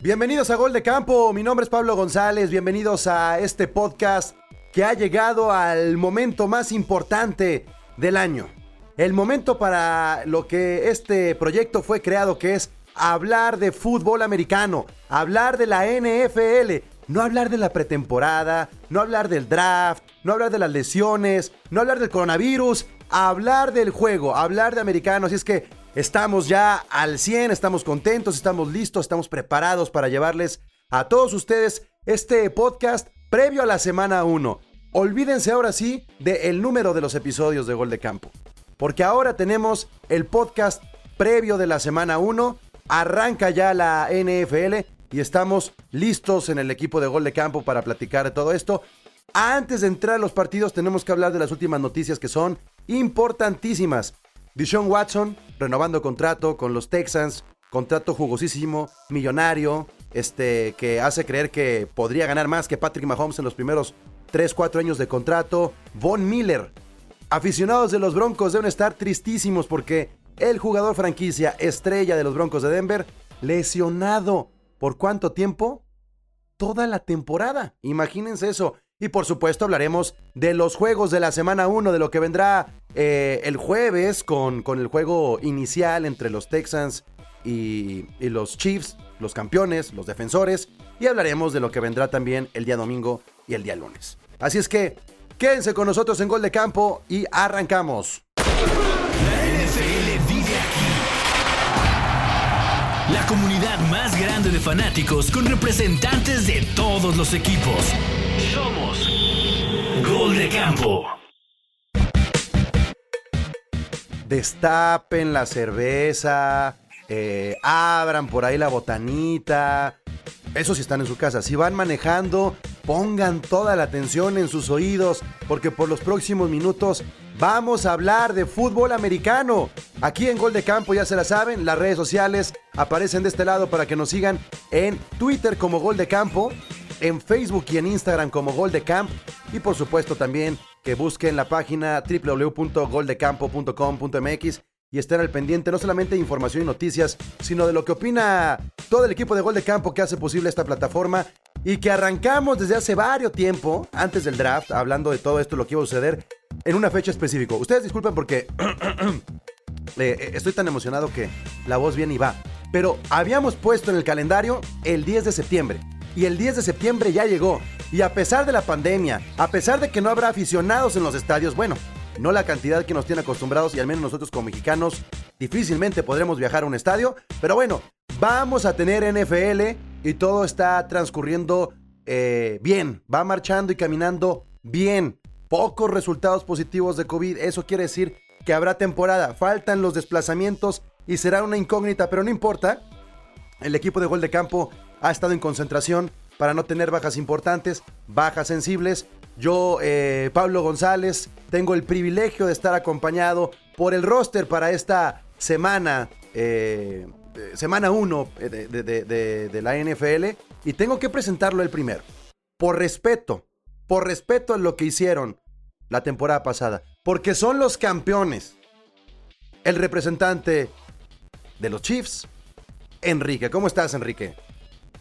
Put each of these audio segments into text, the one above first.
Bienvenidos a Gol de Campo, mi nombre es Pablo González, bienvenidos a este podcast que ha llegado al momento más importante del año. El momento para lo que este proyecto fue creado, que es hablar de fútbol americano, hablar de la NFL, no hablar de la pretemporada, no hablar del draft, no hablar de las lesiones, no hablar del coronavirus, hablar del juego, hablar de americano. Así es que Estamos ya al 100, estamos contentos, estamos listos, estamos preparados para llevarles a todos ustedes este podcast previo a la semana 1. Olvídense ahora sí del número de los episodios de Gol de Campo, porque ahora tenemos el podcast previo de la semana 1, arranca ya la NFL y estamos listos en el equipo de Gol de Campo para platicar de todo esto. Antes de entrar a los partidos tenemos que hablar de las últimas noticias que son importantísimas. Dishon Watson renovando contrato con los Texans, contrato jugosísimo, millonario, este, que hace creer que podría ganar más que Patrick Mahomes en los primeros 3, 4 años de contrato. Von Miller. Aficionados de los Broncos deben estar tristísimos porque el jugador franquicia estrella de los Broncos de Denver, lesionado. ¿Por cuánto tiempo? Toda la temporada. Imagínense eso. Y por supuesto hablaremos de los juegos de la semana 1, de lo que vendrá eh, el jueves con, con, el juego inicial entre los Texans y, y los Chiefs, los campeones, los defensores. Y hablaremos de lo que vendrá también el día domingo y el día lunes. Así es que quédense con nosotros en Gol de Campo y arrancamos. La comunidad más grande de fanáticos con representantes de todos los equipos. Somos Gol de Campo. Destapen la cerveza, eh, abran por ahí la botanita. Eso si están en su casa. Si van manejando, pongan toda la atención en sus oídos, porque por los próximos minutos vamos a hablar de fútbol americano. Aquí en Gol de Campo, ya se la saben, las redes sociales aparecen de este lado para que nos sigan en Twitter como Gol de Campo, en Facebook y en Instagram como Gol de Camp y por supuesto también que busquen la página www.goldecampo.com.mx y estén al pendiente no solamente de información y noticias, sino de lo que opina todo el equipo de Gol de Campo que hace posible esta plataforma y que arrancamos desde hace varios tiempo, antes del draft, hablando de todo esto, lo que iba a suceder en una fecha específica. Ustedes disculpen porque eh, estoy tan emocionado que la voz viene y va. Pero habíamos puesto en el calendario el 10 de septiembre y el 10 de septiembre ya llegó. Y a pesar de la pandemia, a pesar de que no habrá aficionados en los estadios, bueno, no la cantidad que nos tiene acostumbrados y al menos nosotros como mexicanos difícilmente podremos viajar a un estadio, pero bueno, vamos a tener NFL y todo está transcurriendo eh, bien, va marchando y caminando bien. Pocos resultados positivos de COVID, eso quiere decir que habrá temporada, faltan los desplazamientos y será una incógnita, pero no importa. El equipo de gol de campo ha estado en concentración para no tener bajas importantes, bajas sensibles. Yo, eh, Pablo González, tengo el privilegio de estar acompañado por el roster para esta semana, eh, semana 1 de, de, de, la NFL, y tengo que presentarlo el primero. Por respeto, por respeto a lo que hicieron la temporada pasada, porque son los campeones. El representante de los Chiefs, Enrique. ¿Cómo estás, Enrique?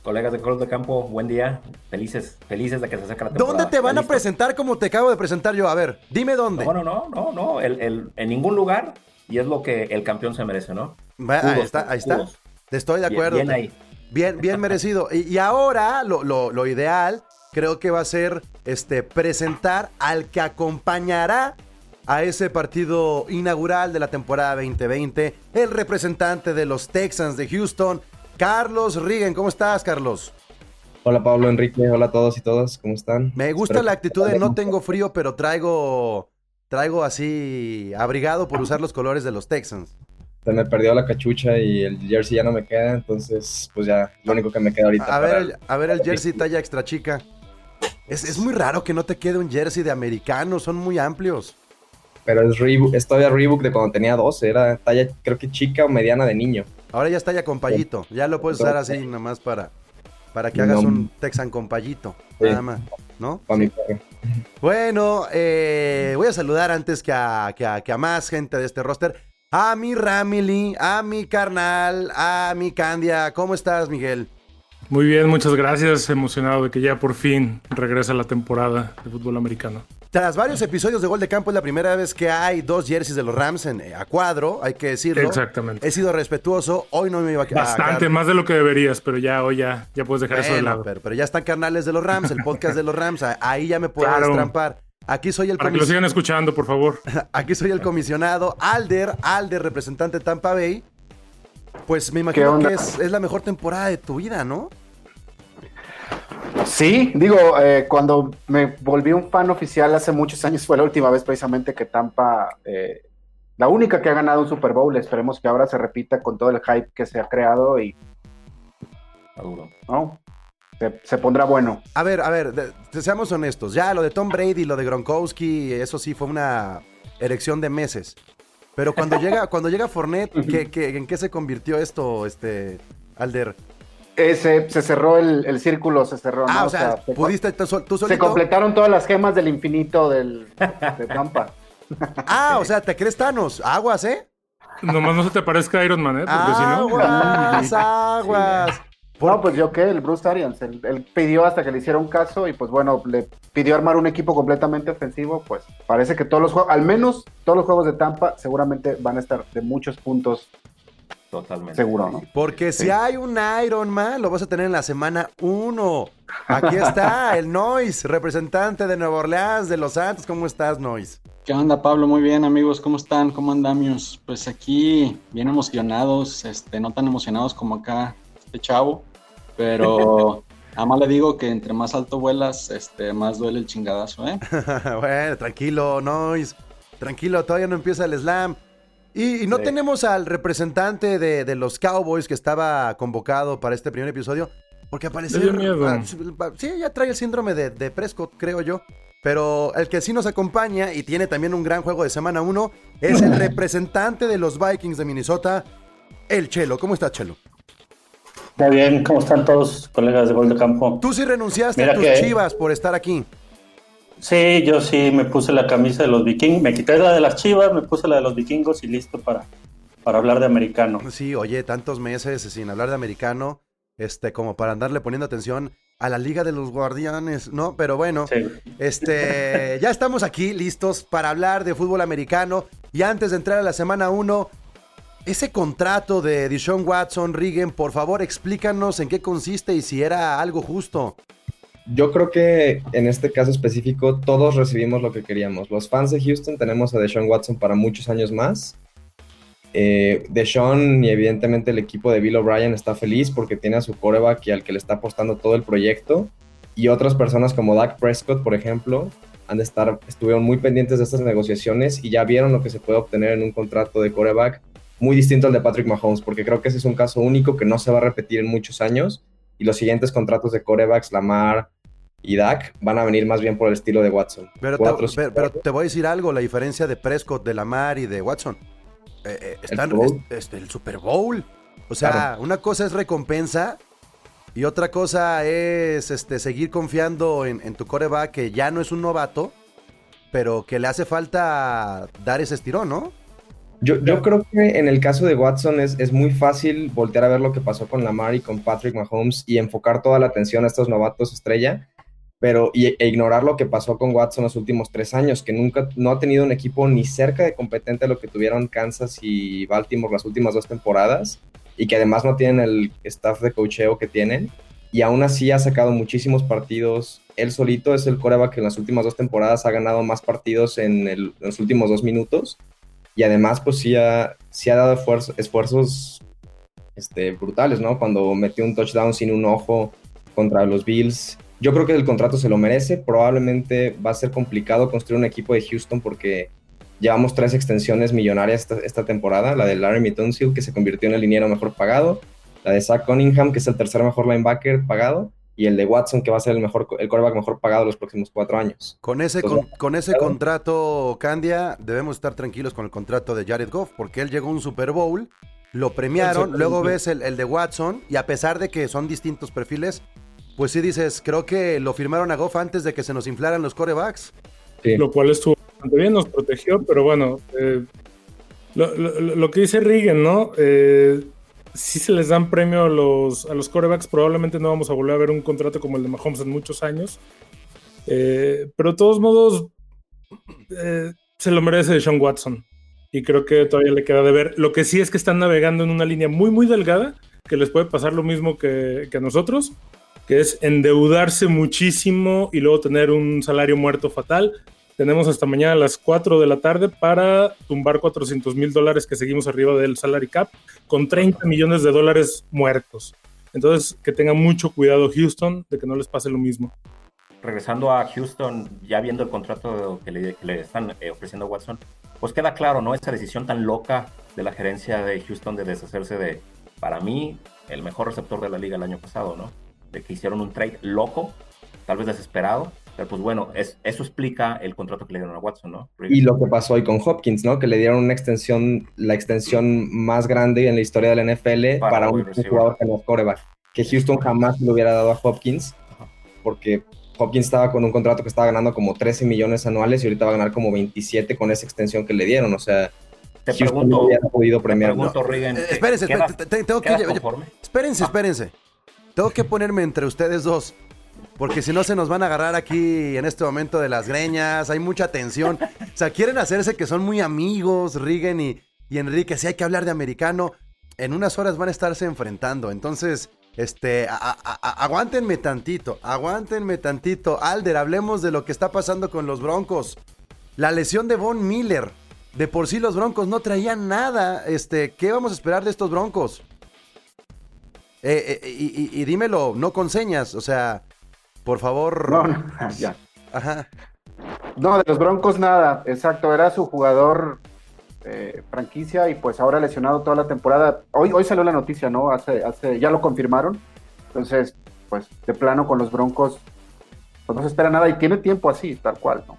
Colegas de Cruz de Campo, buen día. Felices, felices de que se acerque la temporada. ¿Dónde te van a presentar como te acabo de presentar yo? A ver, dime dónde. No, no, no, no, no. El, en ningún lugar. Y es lo que el campeón se merece, ¿no? ahí está, ahí está. Estoy de acuerdo. Bien, ahí. Bien, bien merecido. Y, ahora lo, lo, ideal creo que va a ser este, presentar al que acompañará a ese partido inaugural de la temporada 2020, el representante de los Texans de Houston, Carlos Rigen, ¿cómo estás, Carlos? Hola Pablo, Enrique, hola a todos y todas, ¿cómo están? Me gusta la actitud de no tengo frío, pero traigo, traigo así abrigado por usar los colores de los Texans. Se me perdió la cachucha y el jersey ya no me queda, entonces pues ya lo único que me queda ahorita. A ver, el, a ver el jersey talla extra chica. Es, es, muy raro que no te quede un jersey de americano, son muy amplios. Pero es, Reebok, es todavía Reebok de cuando tenía 12, era talla creo que chica o mediana de niño. Ahora ya está ya con payito. Ya lo puedes usar así nomás para, para que hagas un Texan con payito. Nada más. ¿No? Bueno, eh, voy a saludar antes que a, que, a, más gente de este roster. A mi Ramily, a mi carnal, a mi Candia. ¿Cómo estás, Miguel? Muy bien, muchas gracias. Emocionado de que ya por fin regresa la temporada de fútbol americano. Tras varios episodios de Gol de Campo, es la primera vez que hay dos jerseys de los Rams en, a cuadro, hay que decirlo. Exactamente. He sido respetuoso, hoy no me iba a quedar. Bastante, más de lo que deberías, pero ya hoy ya, ya puedes dejar eso de lado. Pero, pero, ya están carnales de los Rams, el podcast de los Rams, ahí ya me puedes claro. trampar. Aquí soy el Para que lo sigan escuchando, por favor. Aquí soy el comisionado Alder, Alder, representante de Tampa Bay. Pues me imagino que es, es la mejor temporada de tu vida, ¿no? Sí, digo, eh, cuando me volví un fan oficial hace muchos años fue la última vez precisamente que Tampa, eh, la única que ha ganado un Super Bowl, esperemos que ahora se repita con todo el hype que se ha creado y... ¿no? Se, pondrá bueno. A ver, a ver, seamos honestos, ya lo de Tom Brady, lo de Gronkowski, eso sí fue una erección de meses. Pero cuando llega, cuando llega Fournette, en qué se convirtió esto, este, Alder? Se cerró el, círculo, se cerró. Ah, o sea, ¿pudiste tú, solito? Se completaron todas las gemas del infinito del, de Tampa. ah, o sea, ¿te crees Thanos? Aguas, ¿eh? Nomás no se te parezca Iron Man, ¿eh? Porque si no... Aguas, aguas. No, pues yo qué, el Bruce Arians, él, pidió hasta que le hiciera un caso y pues bueno, le pidió armar un equipo completamente ofensivo, pues parece que todos los juegos, al menos todos los juegos de Tampa seguramente van a estar de muchos puntos Totalmente. Seguro, ¿no? Porque si hay un Iron Man, lo vas a tener en la semana 1. Aquí está el Noise, representante de Nueva Orleans, de Los Santos. ¿Cómo estás, Noise? ¿Qué onda, Pablo? Muy bien, amigos. ¿Cómo están? ¿Cómo andamos? Pues aquí, bien emocionados, este, no tan emocionados como acá este chavo, pero nada más le digo que entre más alto vuelas, este, más duele el chingadazo, ¿eh? bueno, tranquilo, Noise. Tranquilo, todavía no empieza el slam. Y, no tenemos al representante de, los Cowboys que estaba convocado para este primer episodio, porque apareció. Ah, sí, ya trae el síndrome de, de, Prescott, creo yo. Pero el que sí nos acompaña y tiene también un gran juego de semana 1 es el representante de los Vikings de Minnesota, el Chelo. ¿Cómo está, Chelo? Muy bien, ¿cómo están todos, colegas de Gol de Campo? Tú sí renunciaste a tus chivas por estar aquí. Sí, yo sí me puse la camisa de los vikingos, me quité la de las chivas, me puse la de los vikingos y listo para, para hablar de americano. Sí, oye, tantos meses sin hablar de americano, este, como para andarle poniendo atención a la Liga de los Guardianes, ¿no? Pero bueno, este, ya estamos aquí listos para hablar de fútbol americano y antes de entrar a la semana 1, ese contrato de Dishon Watson, Rigen, por favor explícanos en qué consiste y si era algo justo yo creo que en este caso específico todos recibimos lo que queríamos. Los fans de Houston tenemos a Deshaun Watson para muchos años más. Eh, Deshaun y evidentemente el equipo de Bill O'Brien está feliz porque tiene a su coreback y al que le está apostando todo el proyecto. Y otras personas como Dak Prescott, por ejemplo, han de estar, estuvieron muy pendientes de estas negociaciones y ya vieron lo que se puede obtener en un contrato de coreback muy distinto al de Patrick Mahomes, porque creo que ese es un caso único que no se va a repetir en muchos años. Y los siguientes contratos de corebacks, Lamar, y Dak van a venir más bien por el estilo de Watson. Pero, te, pero, te, voy a decir algo, la diferencia de Prescott, de Lamar y de Watson. Eh, eh, están, ¿El, este, el Super Bowl. O sea, una cosa es recompensa y otra cosa es este, seguir confiando en, tu coreback que ya no es un novato, pero que le hace falta dar ese estirón, ¿no? Yo, yo, creo que en el caso de Watson es, es, muy fácil voltear a ver lo que pasó con Lamar y con Patrick Mahomes y enfocar toda la atención a estos novatos estrella pero e ignorar lo que pasó con Watson los últimos tres años, que nunca no ha tenido un equipo ni cerca de competente a lo que tuvieron Kansas y Baltimore las últimas dos temporadas, y que además no tienen el staff de cocheo que tienen, y aún así ha sacado muchísimos partidos. Él solito es el coreback que en las últimas dos temporadas ha ganado más partidos en, los últimos dos minutos, y además pues sí ha, sí ha dado esfuerzos este, brutales, ¿no? Cuando metió un touchdown sin un ojo contra los Bills yo creo que el contrato se lo merece. Probablemente va a ser complicado construir un equipo de Houston porque llevamos tres extensiones millonarias esta, temporada. La de Larry Tunsil, que se convirtió en el liniero mejor pagado. La de Zach Cunningham, que es el tercer mejor linebacker pagado. Y el de Watson, que va a ser el mejor el quarterback mejor pagado los próximos cuatro años. Con ese, con, ese contrato, Candia, debemos estar tranquilos con el contrato de Jared Goff, porque él llegó a un Super Bowl, lo premiaron, luego ves el, el de Watson, y a pesar de que son distintos perfiles, pues sí dices, creo que lo firmaron a Goff antes de que se nos inflaran los corebacks. Lo cual estuvo bastante bien, nos protegió, pero bueno, eh, lo, que dice Regan, ¿no? Eh, si se les dan premio a los, a los corebacks, probablemente no vamos a volver a ver un contrato como el de Mahomes en muchos años. Eh, pero de todos modos, eh, se lo merece Sean Watson. Y creo que todavía le queda de ver. Lo que sí es que están navegando en una línea muy, muy delgada, que les puede pasar lo mismo que, que a nosotros, que es endeudarse muchísimo y luego tener un salario muerto fatal. Tenemos hasta mañana a las 4 de la tarde para tumbar 400 mil dólares que seguimos arriba del salary cap con 30 millones de dólares muertos. Entonces, que tengan mucho cuidado Houston de que no les pase lo mismo. Regresando a Houston, ya viendo el contrato que le, que le están eh, ofreciendo a Watson, pues queda claro, ¿no? Esa decisión tan loca de la gerencia de Houston de deshacerse de, para mí, el mejor receptor de la liga el año pasado, ¿no? De que hicieron un trade loco, tal vez desesperado, pero pues bueno, es, eso explica el contrato que le dieron a Watson, ¿no? Y lo que pasó hoy con Hopkins, ¿no? Que le dieron una extensión, la extensión más grande en la historia de la NFL para, Para un receiver. jugador que no es coreback. Que Houston jamás le hubiera dado a Hopkins, porque Hopkins estaba con un contrato que estaba ganando como 13 millones anuales y ahorita va a ganar como 27 con esa extensión que le dieron. O sea, Te Houston pregunto, no hubiera podido te premiar. pregunto, Regan, Eh, ¿qué- espérense, te- te- tengo que... conforme? Espérense, espérense. Tengo que ponerme entre ustedes dos. Porque si no se nos van a agarrar aquí en este momento de las greñas, hay mucha tensión. O sea, quieren hacerse que son muy amigos, Rigen y, y Enrique. Si hay que hablar de americano, en unas horas van a estarse enfrentando. Entonces, este, a- aguántenme tantito, aguántenme tantito. Alder, hablemos de lo que está pasando con los Broncos. La lesión de Von Miller. De por sí los Broncos no traían nada. Este, ¿qué vamos a esperar de estos Broncos? Eh, eh, y, y- y dímelo, no con señas, o sea, por favor. No, no, ya. Ajá. No, de los Broncos nada, exacto, era su jugador eh, franquicia y pues ahora lesionado toda la temporada. Hoy, hoy salió la noticia, ¿no? Hace, hace, ya lo confirmaron. Entonces, pues de plano con los Broncos, pues no se espera nada y tiene tiempo así, tal cual, ¿no?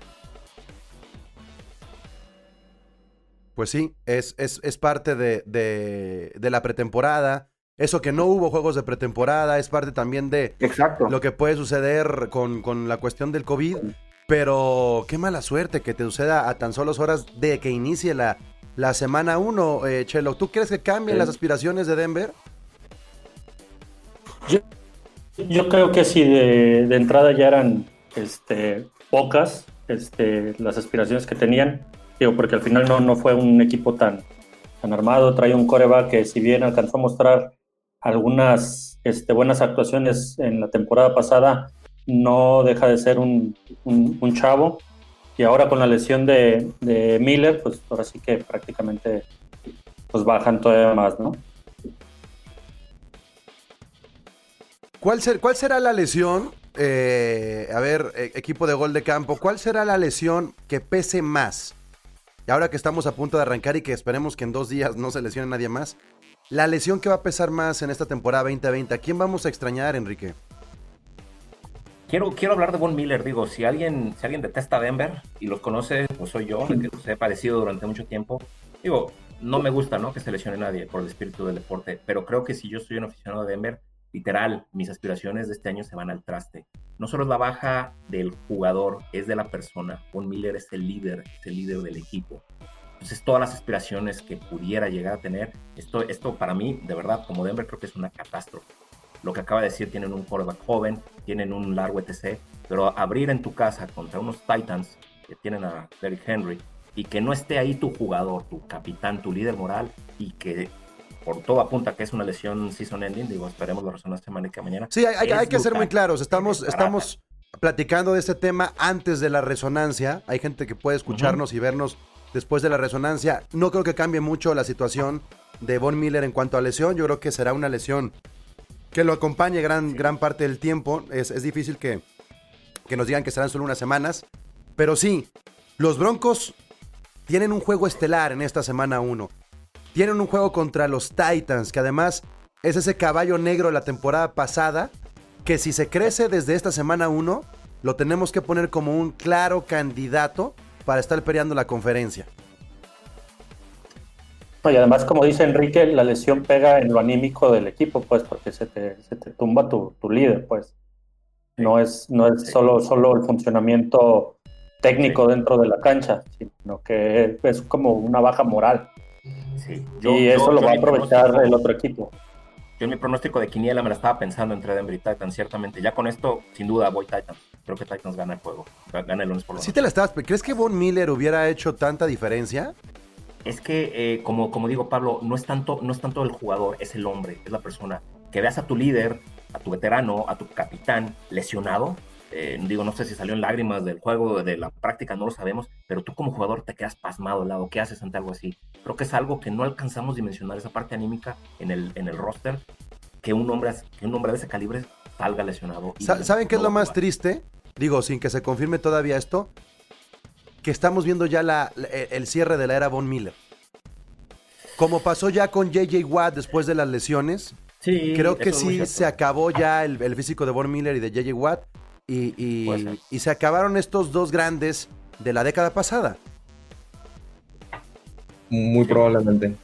Pues sí, es, es, es parte de, de, de la pretemporada. Eso que no hubo juegos de pretemporada es parte también de Exacto. lo que puede suceder con, con la cuestión del COVID. Pero qué mala suerte que te suceda a tan solo horas de que inicie la, la semana 1, eh, Chelo. ¿Tú crees que cambien Sí. las aspiraciones de Denver? Yo, yo creo que si de, de entrada ya eran este, pocas este, las aspiraciones que tenían, digo, porque al final no, no fue un equipo tan, tan armado, trae un coreback que si bien alcanzó a mostrar algunas este, buenas actuaciones en la temporada pasada, no deja de ser un, chavo. Y ahora con la lesión de, de Miller, pues ahora sí que prácticamente pues bajan todavía más, ¿no? ¿Cuál, ser- cuál será la lesión? eh, a ver, eh, equipo de gol de campo, ¿cuál será la lesión que pese más? Y ahora que estamos a punto de arrancar y que esperemos que en dos días no se lesione nadie más, la lesión que va a pesar más en esta temporada 2020, ¿a quién vamos a extrañar, Enrique? Quiero, quiero hablar de Von Miller, digo, si alguien, si alguien detesta a Denver y los conoce, pues soy yo, que los he padecido durante mucho tiempo. Digo, no me gusta, ¿no? Que se lesione nadie por el espíritu del deporte, pero creo que si yo soy un aficionado de Denver, literal, mis aspiraciones de este año se van al traste. No solo es la baja del jugador, es de la persona. Von Miller es el líder, es el líder del equipo. Entonces, todas las aspiraciones que pudiera llegar a tener, esto, esto para mí, de verdad, como Denver, creo que es una catástrofe lo que acaba de decir, tienen un quarterback joven, tienen un largo ETC, pero abrir en tu casa contra unos Titans que tienen a Derrick Henry y que no esté ahí tu jugador, tu capitán, tu líder moral y que por todo apunta que es una lesión season ending, digo, esperemos la resonancia mañana mañana. Sí, hay, hay- Es hay que ser muy claros. Estamos, estamos platicando de este tema antes de la resonancia. Hay gente que puede escucharnos y vernos después de la resonancia. No creo que cambie mucho la situación de Von Miller en cuanto a lesión. Yo creo que será una lesión que lo acompañe gran, gran parte del tiempo. Es, es difícil que, que nos digan que serán solo unas semanas. Pero sí, los Broncos tienen un juego estelar en esta semana 1. Tienen un juego contra los Titans, que además es ese caballo negro de la temporada pasada, que si se crece desde esta semana 1, lo tenemos que poner como un claro candidato para estar peleando la conferencia. No, y además, como dice Enrique, la lesión pega en lo anímico del equipo, pues, porque se te, se te tumba tu, tu líder, pues. No es, no es solo, solo el funcionamiento técnico dentro de la cancha, sino que es como una baja moral. Sí, y eso lo va a aprovechar el otro equipo. Yo en mi pronóstico de Quiniela me la estaba pensando entre Denver y Titans, ciertamente. Ya con esto, sin duda, voy Titans. Creo que Titans gana el juego. Gana el lunes por lo ¿Sí te la estabas? ¿Crees que Von Miller hubiera hecho tanta diferencia? Es que, eh, como, como digo, Pablo, no es, tanto, no es tanto el jugador, es el hombre, es la persona. Que veas a tu líder, a tu veterano, a tu capitán lesionado. eh, digo, no sé si salió en lágrimas del juego, de la práctica, no lo sabemos, pero tú como jugador te quedas pasmado al lado. ¿Qué haces ante algo así? Creo que es algo que no alcanzamos a dimensionar, esa parte anímica en el, en el roster, que un hombre, que un hombre de ese calibre salga lesionado. ¿Saben qué es lo más triste? Digo, sin que se confirme todavía esto, que estamos viendo ya la- la- el cierre de la era Von Miller. Como pasó ya con JJ Watt después de las lesiones, Sí, creo que sí se acabó ya el, el físico de Von Miller y de JJ Watt y, y se acabaron estos dos grandes de la década pasada. Muy probablemente.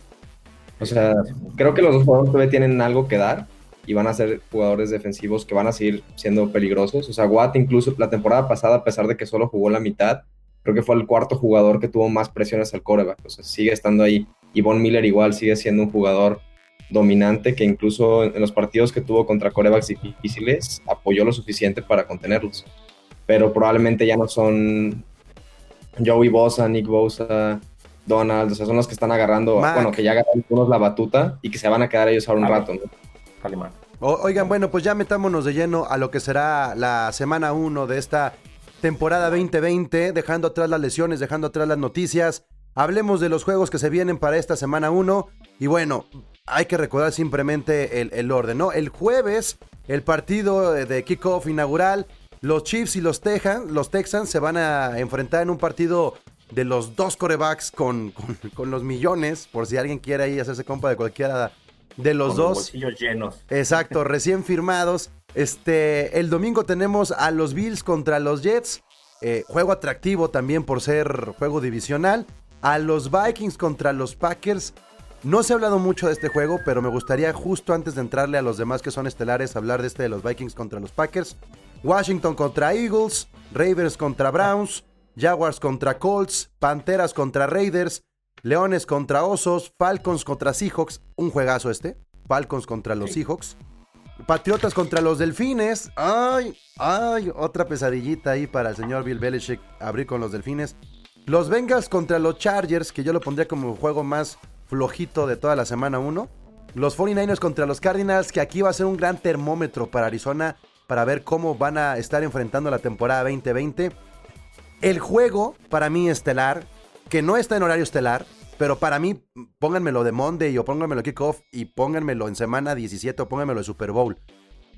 O sea, creo que los dos jugadores todavía tienen algo que dar y van a ser jugadores defensivos que van a seguir siendo peligrosos. O sea, Watt incluso la temporada pasada, a pesar de que solo jugó la mitad, creo que fue el cuarto jugador que tuvo más presiones al coreback. O sea, sigue estando ahí. Y Von Miller igual sigue siendo un jugador dominante que incluso en los partidos que tuvo contra corebacks difíciles apoyó lo suficiente para contenerlos. Pero probablemente ya no son Joey Bosa, Nick Bosa, Donald, o sea, son los que están agarrando, Mac. bueno, que ya agarraron unos la batuta y que se van a quedar ellos ahora un A rato. ¿no? Calimán. O- oigan, bueno, pues ya metámonos de lleno a lo que será la semana 1 de esta temporada 2020, dejando atrás las lesiones, dejando atrás las noticias. Hablemos de los juegos que se vienen para esta semana 1. Y bueno, hay que recordar simplemente el, el orden, ¿no? El jueves, el partido de- kickoff inaugural, los Chiefs y los, Tejan, los Texans se van a enfrentar en un partido de los dos corebacks con, con- con los millones, por si alguien quiere ahí hacerse compa de cualquiera de los Con dos. Los bolsillos llenos. Exacto, recién firmados. Este, el domingo tenemos a los Bills contra los Jets. eh, juego atractivo también por ser juego divisional. A los Vikings contra los Packers. No se ha hablado mucho de este juego, pero me gustaría justo antes de entrarle a los demás que son estelares, hablar de este de los Vikings contra los Packers. Washington contra Eagles, Ravens contra Browns, Jaguars contra Colts, Panteras contra Raiders, Leones contra Osos, Falcons contra Seahawks, un juegazo este, Falcons contra los Seahawks, Patriotas contra los Delfines, ay, ay, otra pesadillita ahí para el señor Bill Belichick abrir con los Delfines, los Bengals contra los Chargers, que yo lo pondría como el juego más flojito de toda la semana 1, los 49ers contra los Cardinals, que aquí va a ser un gran termómetro para Arizona para ver cómo van a estar enfrentando la temporada 2020. El juego, para mí, estelar, que no está en horario estelar, pero para mí, pónganmelo de Monday o pónganmelo kickoff y pónganmelo en semana 17 o pónganmelo de Super Bowl.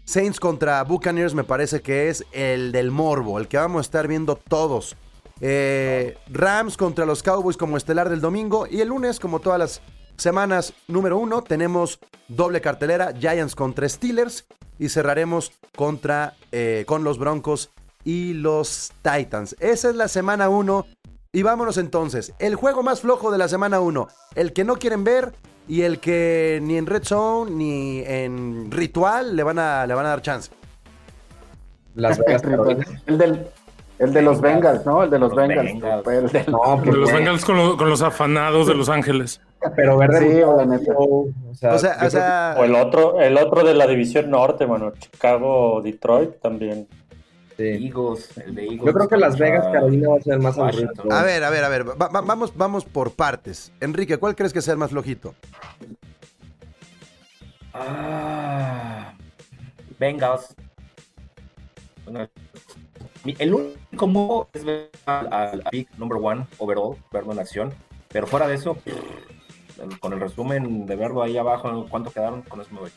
Saints contra Buccaneers me parece que es el del morbo, el que vamos a estar viendo todos. Eh, Rams contra los Cowboys como estelar del domingo y el lunes, como todas las semanas número uno, tenemos doble cartelera, Giants contra Steelers y cerraremos contra, eh, con los Broncos y los Titans. Esa es la semana 1 y vámonos entonces. El juego más flojo de la semana 1, el que no quieren ver y el que ni en Red Zone ni en Ritual le van a, le van a dar chance. Las Vegas Carolinas. El del, el de los Bengals, ¿no? El de los, Los Bengals. Bengals. El del- No, De los. Bengals con, lo- con los afanados de Los Ángeles. pero ver Sí, de- la neta. o sea, O sea, o sea, O el otro, el otro de la división norte, mano. Chicago, Detroit también. Que- sí. Eagles, el de Eagles. Yo creo que Las Vegas Carolina va a ser el más aburrido. A ver, a ver, a ver, va- va- vamos, vamos por partes. Enrique, ¿cuál crees que sea el más flojito? Ah, Bengals. Bueno, El único modo es ver al, al pick number one overall, verlo en acción. Pero fuera de eso, con el resumen de verlo ahí abajo, cuánto quedaron, con eso me voy.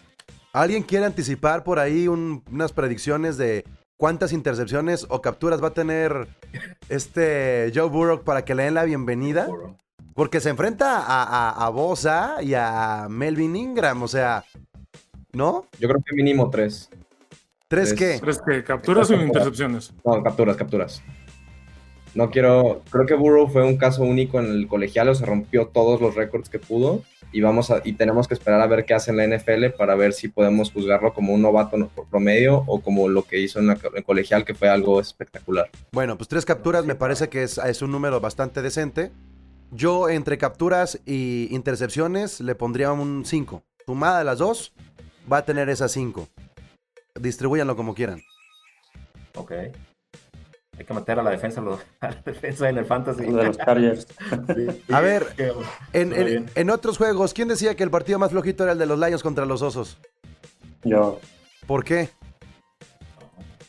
¿Alguien quiere anticipar por ahí un- unas predicciones de cuántas intercepciones o capturas va a tener este Joe Burrow para que le den la bienvenida? Porque se enfrenta a, a, a Bosa y a Melvin Ingram, o sea, ¿no? Yo creo que mínimo tres. ¿Tres Tres. qué? ¿Crees que capturas o intercepciones? No, capturas, capturas. No quiero. Creo que Burrow fue un caso único en el colegial, o se rompió todos los récords que pudo. Y vamos a, y tenemos que esperar a ver qué hace en la NFL para ver si podemos juzgarlo como un novato no- por promedio o como lo que hizo en la en colegial, que fue algo espectacular. Bueno, pues tres capturas me parece que es, es un número bastante decente. Yo entre capturas y intercepciones le pondría un 5. Sumada de las dos, va a tener esas cinco. Distribúyanlo como quieran. Ok. Hay que meter a la defensa, lo- a la defensa en el fantasy. de los Chargers. A ver, En, en- otros juegos, ¿quién decía que el partido más flojito era el de los Lions contra los Osos? Yo, ¿Por qué?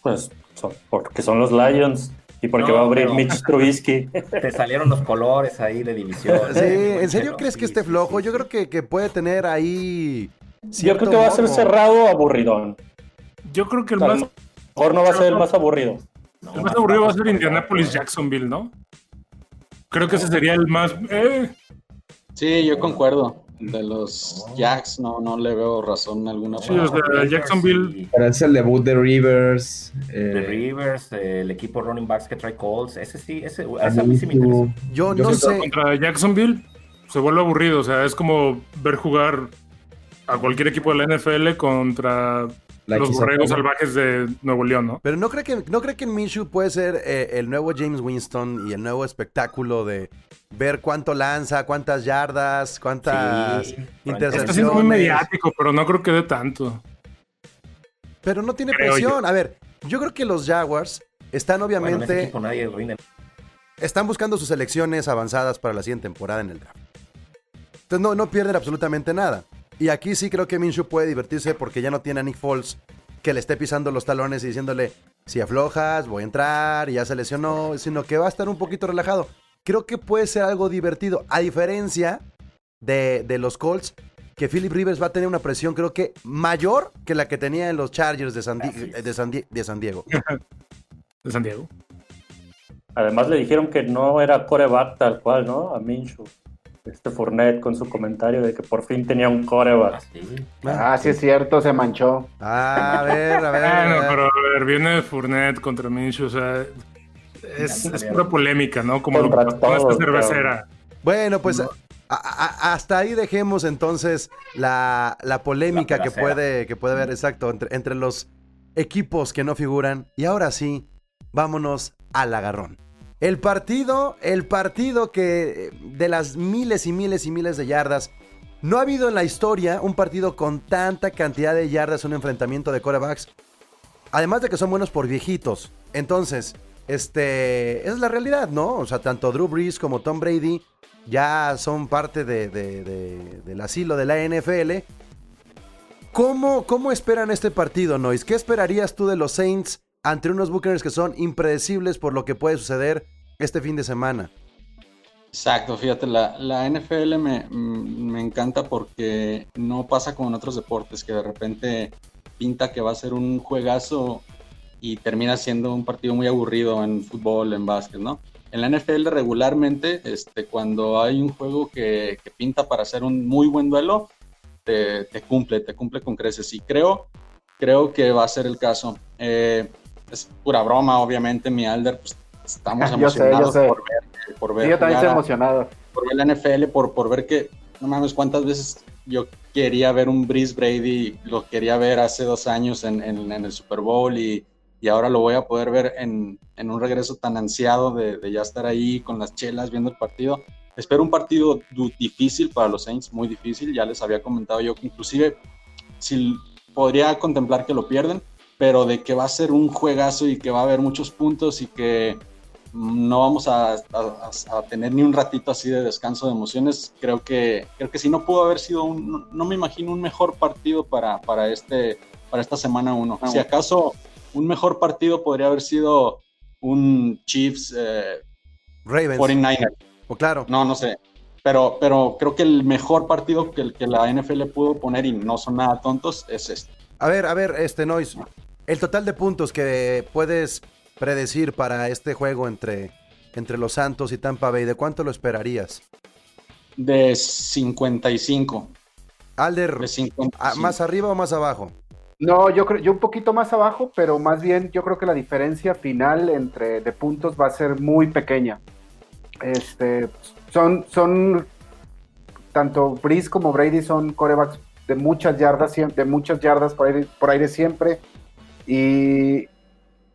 pues, son- porque son los Lions y porque No, va a abrir pero- Mitch Trubisky. Te salieron los colores ahí de división. Sí, ¿en serio crees que esté flojo? sí, Yo creo que, que puede tener ahí. Yo creo que va a ser cerrado aburridón. Yo creo que el más, mejor no va a ser el más aburrido. No, el más aburrido va a ser Indianapolis Jacksonville, ¿no? Creo que ese sería el más. eh, Sí, yo concuerdo. De los Jacks no, no le veo razón alguna. Sí, o sea, Rivers Jacksonville- Pero es el debut de Rivers. The eh, Rivers, eh, el equipo running backs que trae Colts. Ese sí, ese, ese a mí sí me interesa. Yo Yo no sé. contra Jacksonville se vuelve aburrido. O sea, es como ver jugar a cualquier equipo de la NFL contra la los borregos salvajes de Nuevo León, ¿no? Pero no cree que, no cree que Minshew puede ser eh, el nuevo James Winston y el nuevo espectáculo de ver cuánto lanza, cuántas yardas, cuántas Sí, intercepciones. Está siendo muy mediático, pero no creo que dé tanto. Pero no tiene Creo presión. A ver, yo creo que los Jaguars están Bueno, en ese obviamente equipo nadie rinde. están buscando sus selecciones avanzadas para la siguiente temporada en el draft. Entonces no, no pierden absolutamente nada. Y aquí sí creo que Minshew puede divertirse porque ya no tiene a Nick Foles que le esté pisando los talones y diciéndole, si aflojas, voy a entrar y ya se lesionó, sino que va a estar un poquito relajado. Creo que puede ser algo divertido, a diferencia de, de los Colts, que Philip Rivers va a tener una presión creo que mayor que la que tenía en los Chargers de San, Di- Así es. de San Di- de San Diego. De San Diego. Además le dijeron que no era coreback tal cual, ¿no? A Minshew. Este Fournette con su comentario de que por fin tenía un coreback. Ah, sí es cierto, se manchó. Ah, a ver, a ver. a Bueno, ver. pero a ver, viene Fournette contra Minshew, o sea, es, es pura polémica, ¿no? Como lo Contra que pasó esta cervecera. Bueno, pues a- a- hasta ahí dejemos entonces la, la polémica La que puede, que puede haber, exacto, entre, entre los equipos que no figuran. Y ahora sí, vámonos al agarrón. El partido, el partido que eh, de las miles y miles y miles de yardas, no ha habido en la historia un partido con tanta cantidad de yardas, un enfrentamiento de corebacks. Además de que son buenos por viejitos. Entonces, este, es la realidad, ¿no? O sea, tanto Drew Brees como Tom Brady ya son parte de- de- de- del asilo de la NFL. ¿Cómo, ¿Cómo esperan este partido, Nois? ¿Qué esperarías tú de los Saints ante unos Buccaneers que son impredecibles por lo que puede suceder este fin de semana? Exacto, fíjate, la, la NFL me, mm, me encanta porque no pasa como en otros deportes, que de repente pinta que va a ser un juegazo y termina siendo un partido muy aburrido en fútbol, en básquet, ¿no? En la NFL regularmente, este, cuando hay un juego que, que pinta para ser un muy buen duelo, te, te cumple, te cumple con creces. Y creo, creo que va a ser el caso. Eh, es pura broma, obviamente, mi Alder, pues estamos Yo sé, yo emocionados sé. por ver, por ver Sí, yo también estoy a- emocionado. por ver la NFL, por, por ver que, no mames, cuántas veces yo quería ver un Breeze Brady, lo quería ver hace dos años en, en- en el Super Bowl y, y ahora lo voy a poder ver en, en un regreso tan ansiado de, de ya estar ahí con las chelas viendo el partido. Espero un partido difícil para los Saints, muy difícil, ya les había comentado yo que inclusive si podría contemplar que lo pierden, pero de que va a ser un juegazo y que va a haber muchos puntos y que no vamos a, a- a tener ni un ratito así de descanso de emociones. Creo que, creo que si no pudo haber sido un, no, no me imagino un mejor partido para, para, este, para esta semana 1. Si acaso un mejor partido podría haber sido un Chiefs eh, Ravens. 49ers. O claro. No, no sé. Pero, pero creo que el mejor partido que, que la NFL pudo poner, y no son nada tontos, es este. A ver, a ver, este Nois. El total de puntos que puedes predecir para este juego entre, entre los Santos y Tampa Bay, ¿de cuánto lo esperarías? De 55. Alder, De 55. ¿a- ¿más arriba o más abajo? No, yo creo, yo un poquito más abajo, pero más bien yo creo que la diferencia final entre de puntos va a ser muy pequeña. Este, son, son tanto Breeze como Brady son corebacks de muchas yardas, de muchas yardas por aire, por aire siempre. Y,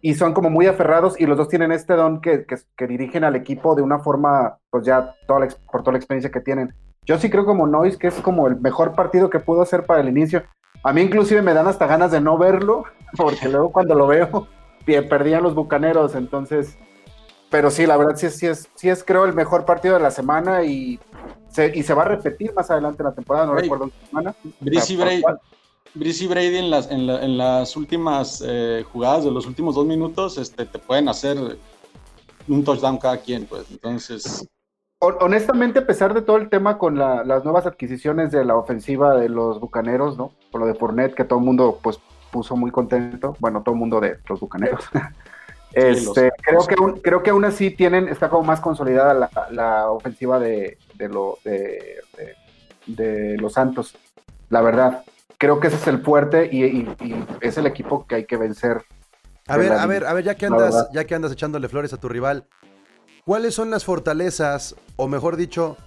y son como muy aferrados y los dos tienen este don que, que- que dirigen al equipo de una forma, pues ya toda la por toda la experiencia que tienen. Yo sí creo como Noise que es como el mejor partido que pudo hacer para el inicio. A mí inclusive me dan hasta ganas de no verlo, porque luego cuando lo veo, perdían los bucaneros, entonces. Pero sí, la verdad sí, sí, es, sí es creo el mejor partido de la semana y se, y se va a repetir más adelante en la temporada, no Hey, recuerdo en semana. Brice Sea, Brady, en las, en, la- en las últimas eh, jugadas de los últimos dos minutos este, te pueden hacer un touchdown cada quien, pues. Entonces, Hon- Honestamente, a pesar de todo el tema con la- las nuevas adquisiciones de la ofensiva de los bucaneros, ¿no? Por lo de Fournette, que todo el mundo pues puso muy contento. Bueno, todo el mundo de los bucaneros. este, los- creo, que aún, creo que aún así tienen, está como más consolidada la, la ofensiva de, de, lo, de- de los Santos. La verdad. Creo que ese es el fuerte y, y- y es el equipo que hay que vencer. A ver, la a ver, a ver, ya que andas, ya que andas echándole flores a tu rival, ¿cuáles son las fortalezas, o mejor dicho,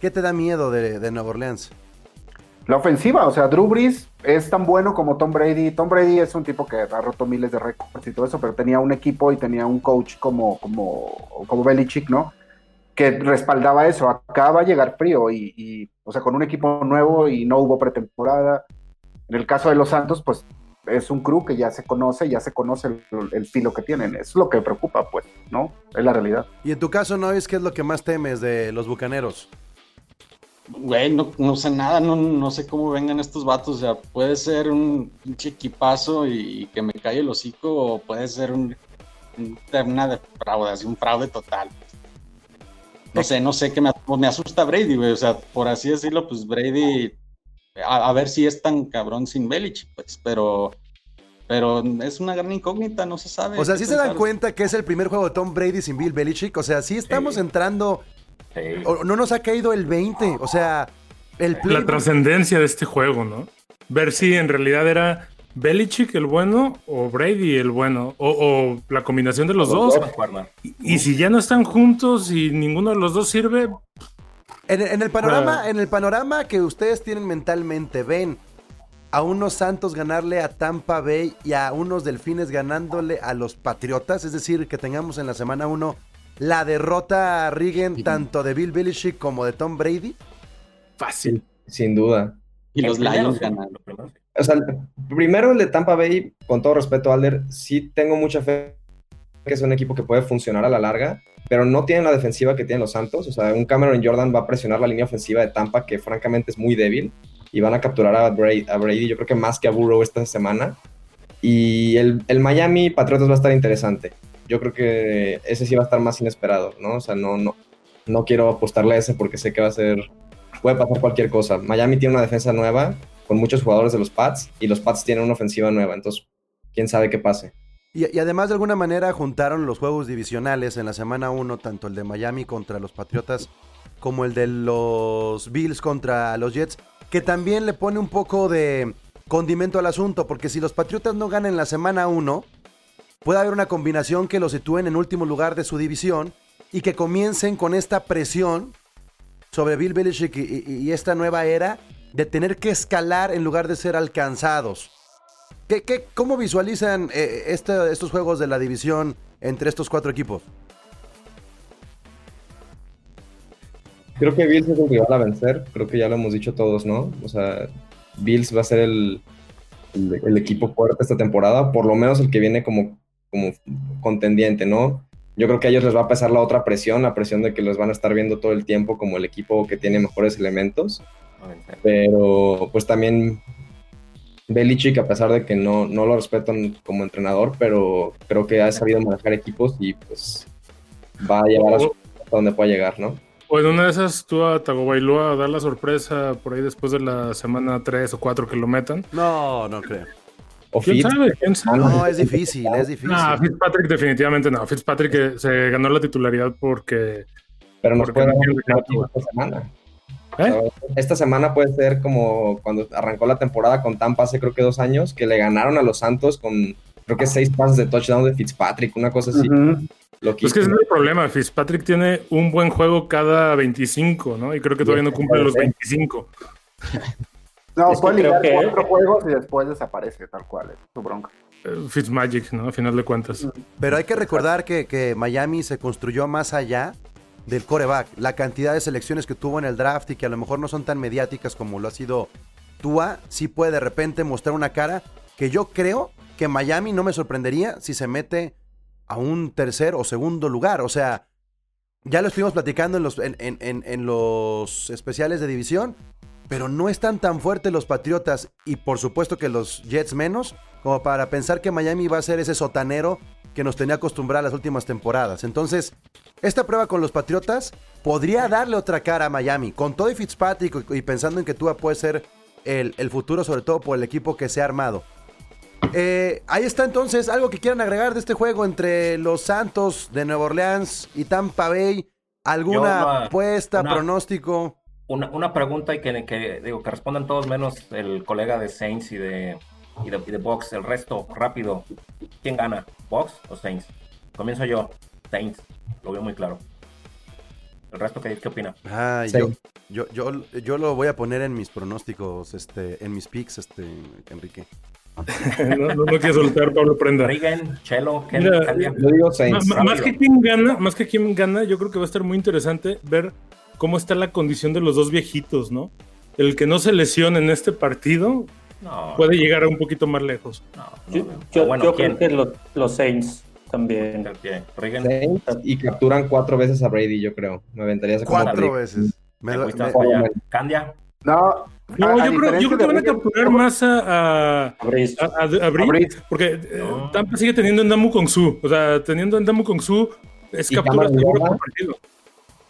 qué te da miedo de, de Nueva Orleans? La ofensiva, o sea, Drew Brees es tan bueno como Tom Brady. Tom Brady es un tipo que ha roto miles de récords y todo eso, pero tenía un equipo y tenía un coach como, como, como Belichick, ¿no? Que respaldaba eso. Acá va a llegar frío y, y, o sea, con un equipo nuevo y no hubo pretemporada. En el caso de los Santos, pues es un crew que ya se conoce, ya se conoce el, el filo que tienen. Es lo que preocupa, pues, ¿no? Es la realidad. Y en tu caso, ¿no es qué es lo que más temes de los bucaneros? güey, no, no sé nada, no, no sé cómo vengan estos vatos. O sea, puede ser un pinche equipazo y, que me calle el hocico, o puede ser un, un- una defraudación, un fraude total. No sé, no sé, que me, me asusta Brady, güey. O sea, por así decirlo, pues Brady, a, a ver si es tan cabrón sin Belichick, pues, pero, pero es una gran incógnita, no se sabe. O sea, qué ¿sí se dan cuenta que es el primer juego de Tom Brady sin Bill Belichick? O sea, sí estamos Sí. entrando, Sí. o no nos ha caído el 20, o sea, el La trascendencia de este juego, ¿no? Ver si en realidad era Belichick el bueno o Brady el bueno, o, o la combinación de los dos. Y, y si ya no están juntos y ninguno de los dos sirve, En, en el panorama, Ah. en el panorama que ustedes tienen mentalmente, ven a unos Santos ganarle a Tampa Bay y a unos Delfines ganándole a los Patriotas, es decir, que tengamos en la semana 1 la derrota a Rigen tanto de Bill Belichick como de Tom Brady. fácil. Sin duda. Y los Lions sí. O sea, primero el de Tampa Bay, con todo respeto, Alder, sí tengo mucha fe que es un equipo que puede funcionar a la larga, pero no tienen la defensiva que tienen los Santos. O sea, un Cameron Jordan va a presionar la línea ofensiva de Tampa, que francamente es muy débil, y van a capturar a Brady, a Brady yo creo que más que a Burrow esta semana. Y el, el Miami Patriotas va a estar interesante. Yo creo que ese sí va a estar más inesperado, ¿no? O sea, no, no, no quiero apostarle a ese porque sé que va a ser, puede pasar cualquier cosa. Miami tiene una defensa nueva, con muchos jugadores de los Pats y los Pats tienen una ofensiva nueva, entonces quién sabe qué pase. Y, además de alguna manera juntaron los juegos divisionales en la semana 1, tanto el de Miami contra los Patriotas como el de los Bills contra los Jets, que también le pone un poco de condimento al asunto, porque si los Patriotas no ganan la semana 1, puede haber una combinación que los sitúen en último lugar de su división y que comiencen con esta presión sobre Bill Belichick y esta nueva era de tener que escalar en lugar de ser alcanzados. ¿Qué, qué- cómo visualizan eh, este- estos juegos de la división entre estos cuatro equipos? Creo que Bills es un rival a vencer, creo que ya lo hemos dicho todos, ¿no? O sea, Bills va a ser el, el, el equipo fuerte esta temporada, por lo menos el que viene como, como contendiente, ¿no? Yo creo que a ellos les va a pesar la otra presión, la presión de que los van a estar viendo todo el tiempo como el equipo que tiene mejores elementos. Pero pues también Belichick, a pesar de que no, no lo respeto como entrenador, pero creo que ha sabido manejar equipos y pues va a llevar a su hasta donde pueda llegar, ¿no? O en una de esas tú a Tagovailoa a dar la sorpresa por ahí después de la semana 3 o 4 que lo metan. No, no creo. O ¿Quién Fitz, sabe? ¿Quién sabe? No, es difícil, es difícil. No, Fitzpatrick definitivamente no. Fitzpatrick eh, se ganó la titularidad porque... pero nos porque puede no dar tiene un que partido esta semana. ¿Eh? Esta semana puede ser como cuando arrancó la temporada con Tampa hace creo que dos años, que le ganaron a los Santos con creo que seis pases de touchdown de Fitzpatrick, una cosa así. Loquísima. Es que ese es el problema. Fitzpatrick tiene un buen juego cada 25, ¿no? Y creo que todavía no cumple los 25. No, puede ligar que- cuatro juegos y después desaparece, tal cual, es su bronca. Eh, Fitzmagic, ¿no? A final de cuentas. Pero hay que recordar que, que Miami se construyó más allá del coreback. La cantidad de selecciones que tuvo en el draft y que a lo mejor no son tan mediáticas como lo ha sido Tua sí puede de repente mostrar una cara que yo creo que Miami no me sorprendería si se mete a un tercer o segundo lugar. O sea, ya lo estuvimos platicando en los, en, en- en- en los especiales de división, pero no están tan fuertes los Patriotas y por supuesto que los Jets menos, como para pensar que Miami va a ser ese sotanero que nos tenía acostumbrado las últimas temporadas. Entonces, esta prueba con los Patriotas podría darle otra cara a Miami, con todo y Fitzpatrick y, pensando en que Tua puede ser el, el futuro, sobre todo por el equipo que se ha armado. Eh, ahí está entonces, algo que quieran agregar de este juego entre los Santos de Nueva Orleans y Tampa Bay. ¿Alguna una- apuesta, una- pronóstico? Una, una pregunta y que, que, digo que respondan todos menos el colega de Saints y de, y de, y de Box. El resto, rápido. ¿Quién gana? ¿Box o Saints? Comienzo yo. Saints. Lo veo muy claro. ¿El resto qué, qué opina? Sí. yo, yo, yo, yo lo voy a poner en mis pronósticos, este, en mis picks, este, Enrique. no, no, no quiere soltar Pablo Prenda. Rigen, Chelo, ¿quién Mira? Yo digo Saints. más que quién gana, más que quién gana, yo creo que va a estar muy interesante ver cómo está la condición de los dos viejitos, ¿no? El que no se lesione en este partido No, puede llegar a un poquito más lejos. no, Yo, no veo. yo- bueno, yo ¿quién? creo que lo- los Saints también. Y capturan cuatro veces a Brady, yo creo. Me aventaría esa Cuatro película. veces. Me. ¿Candia? No, No, a- a yo, creo, yo creo que van a capturar más a, a, a, a- a Breeze. porque eh. Tampa sigue teniendo en Damu Kong Su. O sea, teniendo en Damu Kong Su es captura seguro Jordan.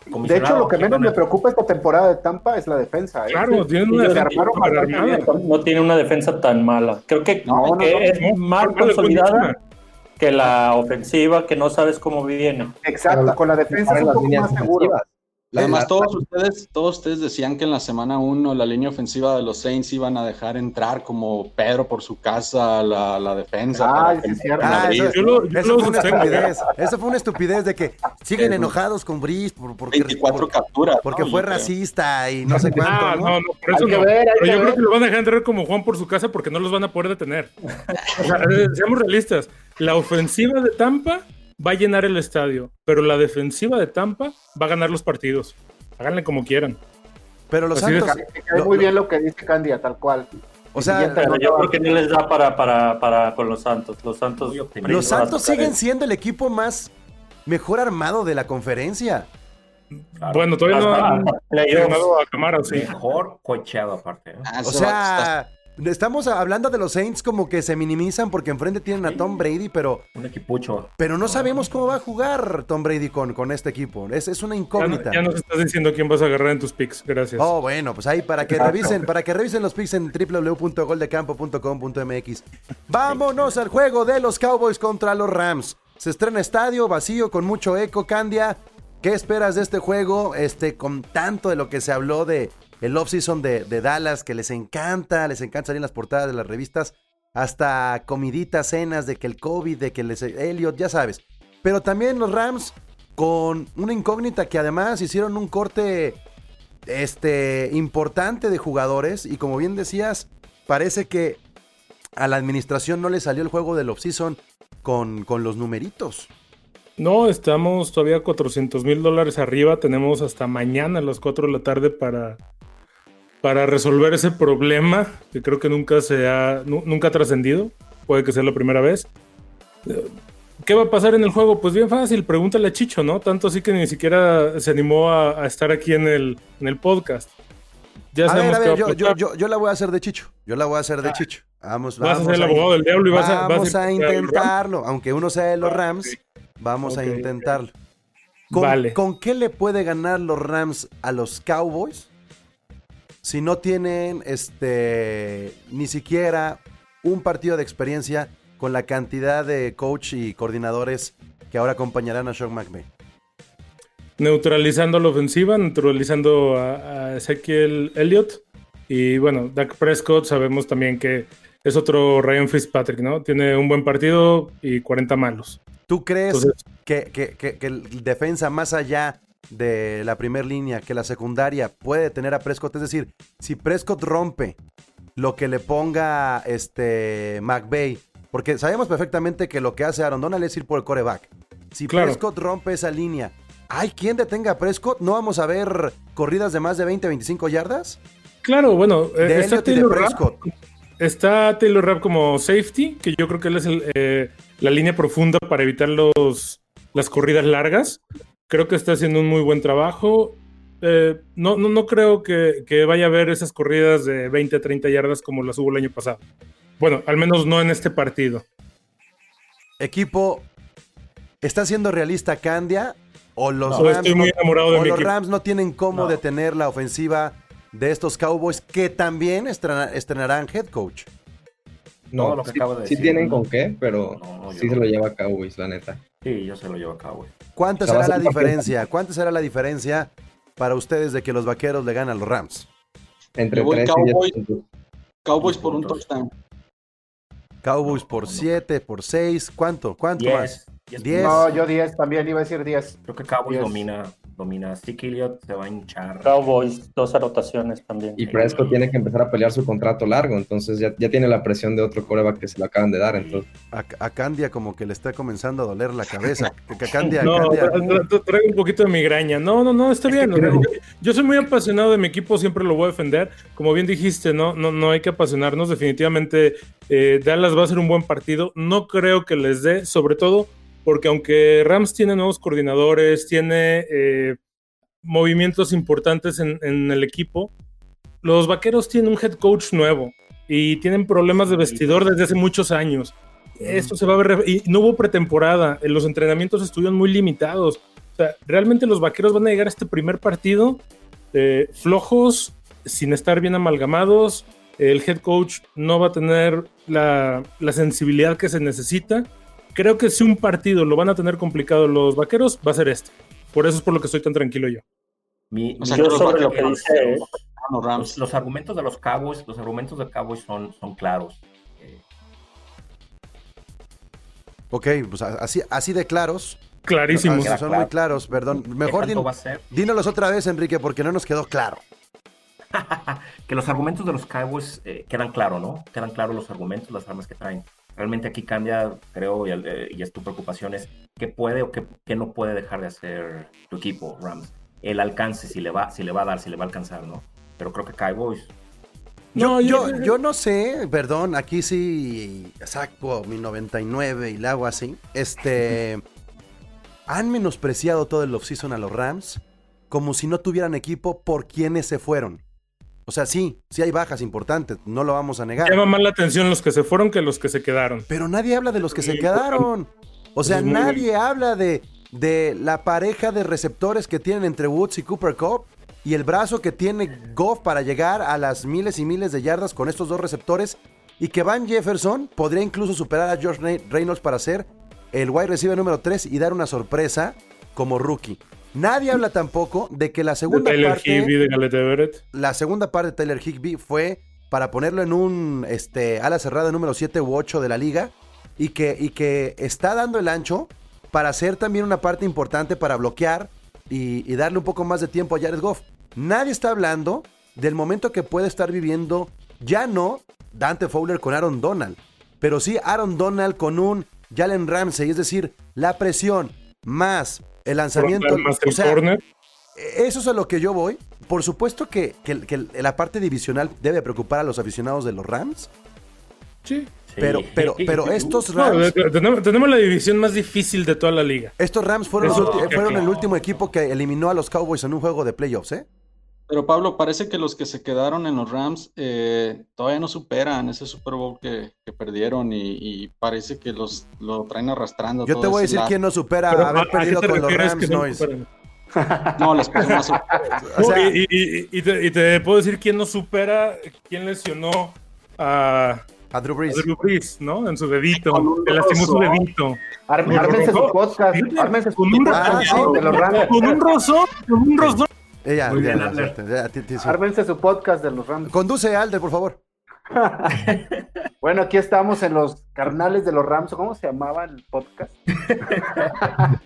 De hecho, lo que ¿quién menos me preocupa esta temporada de Tampa es la defensa. ¿eh? Claro, tienen una defensa. No, tiene una defensa tan mala. Creo que, No, no, que no. es No, más consolidada que la ofensiva, que no sabes cómo viene. Exacto, con la defensa es un las poco líneas más seguro. Además, La- todos ustedes, todos ustedes decían que en la semana 1 la línea ofensiva de los Saints iban a dejar entrar como Pedro por su casa la, la defensa. Ay, para sí, que- es cierto. Ah, eso, Yo lo- yo eso lo fue una estupidez. Eso fue una estupidez de que siguen enojados con Brice por, porque, 24 por- capturas. porque ¿no? fue creo. racista y no sé Ah, cuánto. no, ¿no? no, por eso Hay que no. ver, hay Pero que yo creo que lo van a dejar entrar como Juan por su casa porque no los van a poder detener. O sea, eh, seamos realistas. La ofensiva de Tampa va a llenar el estadio, pero la defensiva de Tampa va a ganar los partidos. Háganle como quieran. Pero los Así Santos, lo- muy lo- bien lo que dice Candia, tal cual. o sea, Pero yo creo que no les da para, para, para con los Santos. Los Santos, los Santos siguen siendo el equipo más mejor armado de la conferencia. Claro. Bueno, todavía no hasta- han a Camara, sí. Mejor cocheado aparte. ¿eh? Ah, O sea, estamos hablando de los Saints como que se minimizan porque enfrente tienen a Tom Brady, pero, Un equipucho. pero no sabemos cómo va a jugar Tom Brady con, con este equipo. Es, es una Ya, incógnita. ya nos estás diciendo quién vas a agarrar en tus picks. Gracias. Oh, bueno, pues ahí para que Exacto. revisen, para que revisen los picks en www.goldecampo.com.mx. Vámonos al juego de los Cowboys contra los Rams. Se estrena estadio vacío con mucho eco, Candia. ¿Qué esperas de este juego? Este, con tanto de lo que se habló de el offseason de, de Dallas, que les encanta, les encanta salir en las portadas de las revistas, hasta comiditas, cenas de que el COVID, de que les Elliot, ya sabes. Pero también los Rams con una incógnita que además hicieron un corte este, importante de jugadores y como bien decías, parece que a la administración no le salió el juego del offseason con, con los numeritos. No, estamos todavía 400 mil dólares arriba. Tenemos hasta mañana a las 4 de la tarde para, para resolver ese problema que creo que nunca se ha, nu- nunca ha trascendido. Puede que sea la primera vez. Eh, ¿Qué va a pasar en el juego? Pues bien fácil, pregúntale a Chicho, ¿no? Tanto así que ni siquiera se animó a, a estar aquí en el, en el podcast. Ya a ver, sabemos a va a yo, yo, yo, la voy a hacer de Chicho. Yo la voy a hacer de Chicho. Vamos, Vas a ser el abogado del diablo y vas a, vas Vamos a intentarlo, aunque uno sea de los Ah, Rams, vamos a intentarlo. ¿Con, Vale. ¿Con qué le puede ganar los Rams a los Cowboys si no tienen este ni siquiera un partido de experiencia con la cantidad de coach y coordinadores que ahora acompañarán a Sean McVay? neutralizando la ofensiva, neutralizando a, a Ezekiel Elliott. Y bueno, Dak Prescott sabemos también que es otro Ryan Fitzpatrick, ¿no? Tiene un buen partido y 40 malos. ¿Tú crees Entonces- que, que- que- que el defensa más allá de la primera línea, que la secundaria puede tener a Prescott? Es decir, si Prescott rompe lo que le ponga este McVay, porque sabemos perfectamente que lo que hace Aaron Donald es ir por el coreback. Si Claro. Prescott rompe esa línea, ¿hay quien detenga a Prescott? ¿No vamos a ver corridas de más de 20, 25 yardas? Claro, bueno, eh, De está Taylor Rapp, está Taylor Rapp como safety, que yo creo que él es el, eh, la línea profunda para evitar los, las corridas largas. Creo que está haciendo un muy buen trabajo. Eh, no, no, no creo que, que vaya a haber esas corridas de 20 a 30 yardas como las hubo el año pasado. Bueno, al menos no en este partido. Equipo, ¿está siendo realista Candia? ¿O los, No, Rams, estoy muy no, enamorado de o mi los. Rams no tienen cómo No. detener la ofensiva de estos Cowboys que también estrena- estrenarán head coach? No, lo que sí, acabo de sí decir, tienen ¿no? con qué, pero No, no, sí no. se lo lleva Cowboys, la neta. Sí, yo se lo llevo a güey. ¿Cuánta será la diferencia? ¿Cuánta será la diferencia para ustedes de que los vaqueros le ganan a los Rams? Entre Yo voy 3 y 10 Cowboys. Cowboys Diez por un touchdown. Cowboys por 7, por 6, ¿cuánto? ¿Cuánto más? 10. Diez. No, yo 10 también iba a decir 10. Creo que Cowboys Diez. domina, domina. Elliott se va a hinchar. Cowboys, dos anotaciones también. Y Prescott tiene que empezar a pelear su contrato largo, entonces ya, ya tiene la presión de otro coreback que se lo acaban de dar. Entonces, A, a Candia como que le está comenzando a doler la cabeza. Que Candia, No, Candia- tra- tra- tra- traigo un poquito de migraña. No, no, no, está bien. yo, yo soy muy apasionado de mi equipo, siempre lo voy a defender. Como bien dijiste, no, no, no hay que apasionarnos. Definitivamente, eh, Dallas va a ser un buen partido. No creo que les dé, sobre todo porque aunque Rams tiene nuevos coordinadores, tiene eh, movimientos importantes en, en el equipo, los vaqueros tienen un head coach nuevo y tienen problemas de vestidor desde hace muchos años. Esto se va a ver. Y no hubo pretemporada. eh, Los entrenamientos estuvieron muy limitados. O sea, realmente los vaqueros van a llegar a este primer partido eh, flojos, sin estar bien amalgamados. El head coach no va a tener la, la sensibilidad que se necesita. Creo que si un partido lo van a tener complicado los vaqueros, va a ser este. Por eso es por lo que estoy tan tranquilo yo. Mi, O sea, Yo sobre lo que dice Los los, Rams. los argumentos de los Cowboys, los argumentos de Cowboys son, son claros. Eh, Ok, pues así, así de claros. Clarísimos. Son claro. muy claros, perdón. ¿qué Mejor din- otra vez, Enrique, porque no nos quedó claro. que los argumentos de los Cowboys eh, quedan claros, ¿no? Quedan claros los argumentos, las armas que traen. Realmente aquí cambia, creo, y, eh, y es tu preocupación, es qué puede o qué, qué no puede dejar de hacer tu equipo, Rams. El alcance, si le va, si le va a dar, si le va a alcanzar, ¿no? Pero creo que Cowboys Yo, No, yo, yo- yo no sé, perdón, aquí sí saco mi 99 y le hago así. Este. Han menospreciado todo el offseason a los Rams como si no tuvieran equipo por quienes se fueron. O sea, sí, sí hay bajas importantes, no lo vamos a negar. Llama más la atención los que se fueron que los que se quedaron. Pero nadie habla de los que se quedaron. O sea, es muy nadie habla de, de la pareja de receptores que tienen entre Woods y Cooper Cup y el brazo que tiene Goff para llegar a las miles y miles de yardas con estos dos receptores y que Van Jefferson podría incluso superar a George Re- Reynolds para ser el wide receiver número 3 y dar una sorpresa como rookie. Nadie habla tampoco de que la De segunda parte Higbee, de Everett. la segunda parte de Tyler Higby fue para ponerlo en un este, ala cerrada número 7 u 8 de la liga y que, y que está dando el ancho para ser también una parte importante para bloquear y, y darle un poco más de tiempo a Jared Goff. Nadie está hablando del momento que puede estar viviendo, ya no Dante Fowler con Aaron Donald, pero sí Aaron Donald con un Jalen Ramsey, es decir, la presión más el lanzamiento. Más o sea, corner. eso es a lo que yo voy. Por supuesto que, que- que la parte divisional debe preocupar a los aficionados de los Rams, Sí. Sí. pero, pero, pero estos Rams, tenemos, tenemos la división más difícil de toda la liga. estos Rams fueron, los el último equipo que eliminó a los Cowboys en un juego de playoffs, ¿eh? Pero Pablo, parece que los que se quedaron en los Rams eh, todavía no superan ese Super Bowl que, que perdieron y, y parece que los lo traen arrastrando. Yo todo te voy a decir lado. quién no supera Pero, haber ¿a- a perdido con los Rams no Noise. superan? No, las personas O No, sea, y, y- y- y te, y te puedo decir quién no supera, quién lesionó a, a Drew a Brees. Drew Brees, ¿no? En su dedito. Con un Le lastimó su dedito. Ar- Con un ármense su podcast. Ármense su con un podcast rojo. Ah, sí. de los Rams. Con un rozón, con un rozón. Ya, Muy ya, bien, ya, ya, ya. Ármense su podcast de los Rams. Conduce, Alder, por favor. Bueno, aquí estamos en los carnales de los Rams. ¿o ¿Cómo se llamaba el podcast?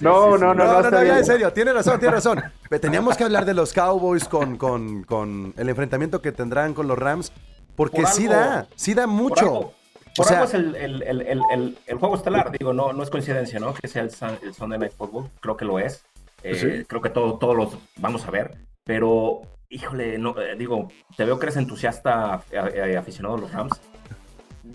No, no, no, No, no, no, ya en serio, tiene razón, tiene razón. Pero Teníamos que hablar de los Cowboys con, con, con el enfrentamiento que tendrán con los Rams, porque Por sí da, sí da Por mucho. algo, por O sea- algo es el, el- el- el- el- el juego estelar, digo, no, no es coincidencia, ¿no? Que sea el Sunday Night Football, creo que lo es. Eh, Sí. Creo que todo, todos los vamos a ver, pero híjole, no, eh, digo, te veo que eres entusiasta eh, eh, aficionado a los Rams.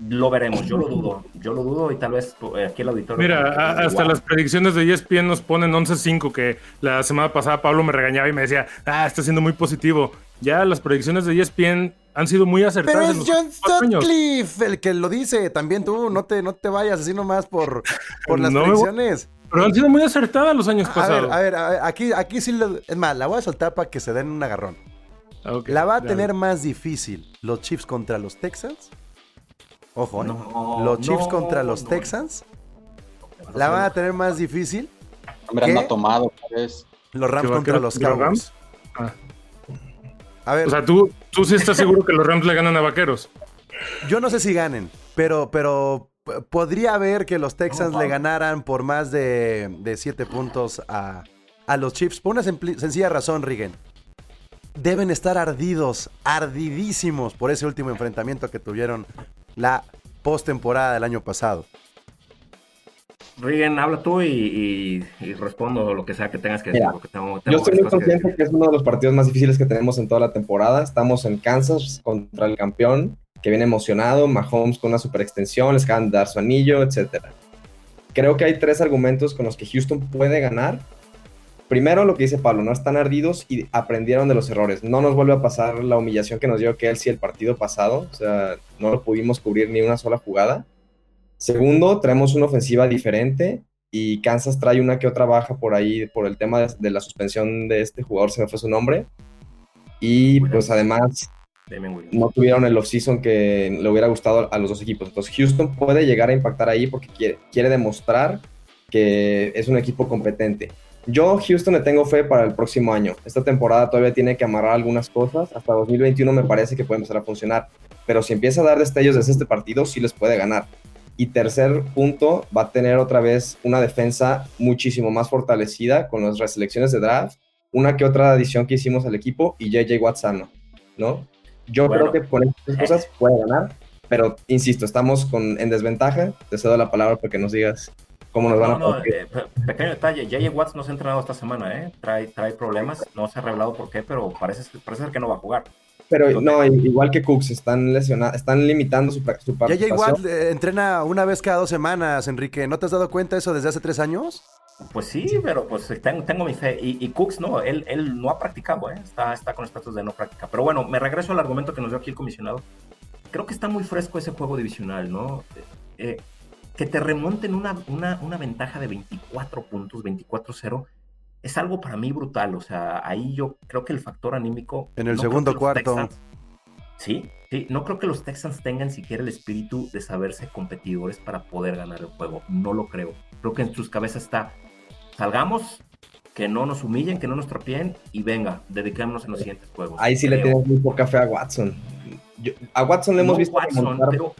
Lo veremos, yo lo dudo, yo lo dudo y tal vez eh, aquí el auditorio. Mira, a- hasta Wow. las predicciones de ESPN nos ponen 11-5, que la semana pasada Pablo me regañaba y me decía, ah, está siendo muy positivo. Ya las predicciones de ESPN han sido muy Pero acertadas en es John. Sutcliffe el que lo dice. También tú, no te, no te vayas así nomás por, por las No predicciones. Pero han sido muy acertadas los años A ver, pasados. a ver, a ver, aquí, aquí sí, es más, la voy a soltar para que se den un agarrón. ¿La va a dale. tener más difícil los Chiefs contra los Texans? Ojo, ¿eh? No, los Chiefs no, contra los no. Texans. ¿La van a tener más difícil? Hombre, anda tomado, pues. Los Rams ¿Que contra los Cowboys. Ah. A ver, O sea, ¿tú, tú sí estás seguro que los Rams le ganan a Vaqueros. yo no sé si ganen, pero, pero podría haber que los Texans No, le ganaran por más de, de siete puntos a, a los Chiefs. Por una sencilla razón, Rigen. Deben estar ardidos, ardidísimos por ese último enfrentamiento que tuvieron la postemporada del año pasado. Rigen, habla tú y, y- y respondo lo que sea que tengas que decir. Mira, tengo, Yo estoy muy cosas que consciente que es uno de los partidos más difíciles que tenemos en toda la temporada. Estamos en Kansas contra el campeón, que viene emocionado, Mahomes con una super extensión, les acaban de dar su anillo, etc. Creo que hay tres argumentos con los que Houston puede ganar. Primero, lo que dice Pablo, no están ardidos y aprendieron de los errores. No nos vuelve a pasar la humillación que nos dio Kelsey el partido pasado. O sea, no lo pudimos cubrir ni una sola jugada. Segundo, traemos una ofensiva diferente y Kansas trae una que otra baja por ahí por el tema de, la suspensión de este jugador, se me fue su nombre. Y pues además. No tuvieron el offseason que le hubiera gustado a los dos equipos. Entonces Houston puede llegar a impactar ahí porque quiere, demostrar que es un equipo competente. Yo Houston le tengo fe para el próximo año. Esta temporada todavía tiene que amarrar algunas cosas. Hasta 2021 me parece que puede empezar a funcionar. Pero si empieza a dar destellos desde este partido, sí les puede ganar. Y tercer punto, va a tener otra vez una defensa muchísimo más fortalecida con las reselecciones de draft, una que otra adición que hicimos al equipo y JJ Watson, ¿no? Yo Bueno. creo que con estas cosas puede ganar, pero insisto, estamos con, en desventaja. Te cedo la palabra para que nos digas cómo nos van No, a no, eh, pe- pequeño detalle, J.J. Watts no se ha entrenado esta semana, ¿eh? Trae, trae problemas, no se ha revelado por qué, pero parece, parece ser que no va a jugar. Pero no, igual que Cooks, están lesionados, están limitando su, su JJ participación. Watt eh, entrena una vez cada dos semanas, Enrique. ¿No te has dado cuenta eso desde hace tres años? Pues sí, pero pues tengo, tengo mi fe. Y, y Cooks no, él, él no ha practicado, ¿eh? Está, está con estatus de no práctica. Pero bueno, me regreso al argumento que nos dio aquí el comisionado. Creo que está muy fresco ese juego divisional, ¿no? Eh, que te remonten una, una, una ventaja de 24 puntos, 24-0, es algo para mí brutal. O sea, ahí yo creo que el factor anímico. En el no segundo cuarto. Texans- sí, sí, no creo que los Texans tengan siquiera el espíritu de saberse competidores para poder ganar el juego. No lo creo. Creo que en sus cabezas está salgamos, que no nos humillen, que no nos trapeen y venga, dediquémonos en los siguientes juegos. Ahí sí le tienes muy poca fe a Watson. Yo- a Watson le hemos No, visto Watson, pero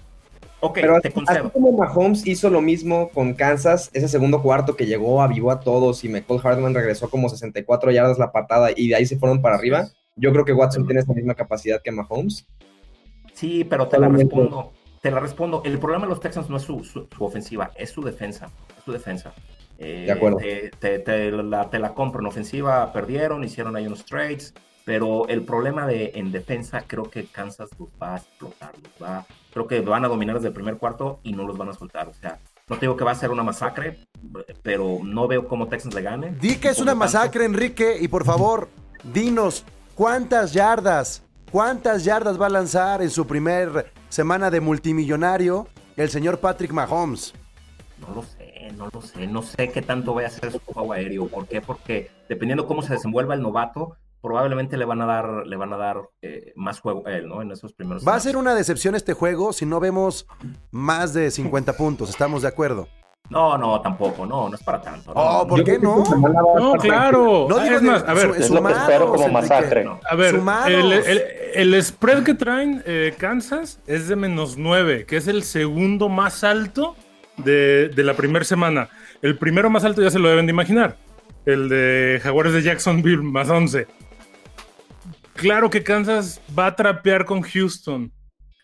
Pero te así, así como Mahomes hizo lo mismo con Kansas, ese segundo cuarto que llegó, avivó a todos y McCall Hardman regresó como 64 yardas la patada y de ahí se fueron para arriba. Yo creo que Watson tiene esa misma capacidad que Mahomes. Sí, pero te la respondo. Te la respondo. El problema de los Texans no es su, su- su ofensiva, es su defensa. Es su defensa. Eh, De acuerdo. Te, te- te la, te la compro en ofensiva, perdieron, hicieron ahí unos trades, pero el problema de en defensa creo que Kansas los va a explotar. los va, creo que van a dominar desde el primer cuarto y no los van a soltar. O sea, no te digo que va a ser una masacre, pero no veo cómo Texans le gane. Di que es una tanto, masacre, Enrique, y por favor, dinos cuántas yardas, cuántas yardas va a lanzar en su primer semana de multimillonario el señor Patrick Mahomes. No lo sé, no lo sé. No sé qué tanto vaya a ser su juego aéreo. ¿Por qué? Porque dependiendo cómo se desenvuelva el novato, probablemente le van a dar, le van a dar eh, más juego a él, ¿no? En esos primeros. Va a ser una decepción este juego si no vemos más de 50 puntos, ¿estamos de acuerdo? No, no, tampoco. No, no es para tanto. no, Oh, ¿por Yo qué no? No, claro. No digo es más, a ver, su- Es lo que espero como masacre. no. A ver, el- el spread que traen eh, Kansas es de menos 9, que es el segundo más alto de, de la primera semana. El primero más alto ya se lo deben de imaginar. El de Jaguares de Jacksonville más 11. Claro que Kansas va a trapear con Houston.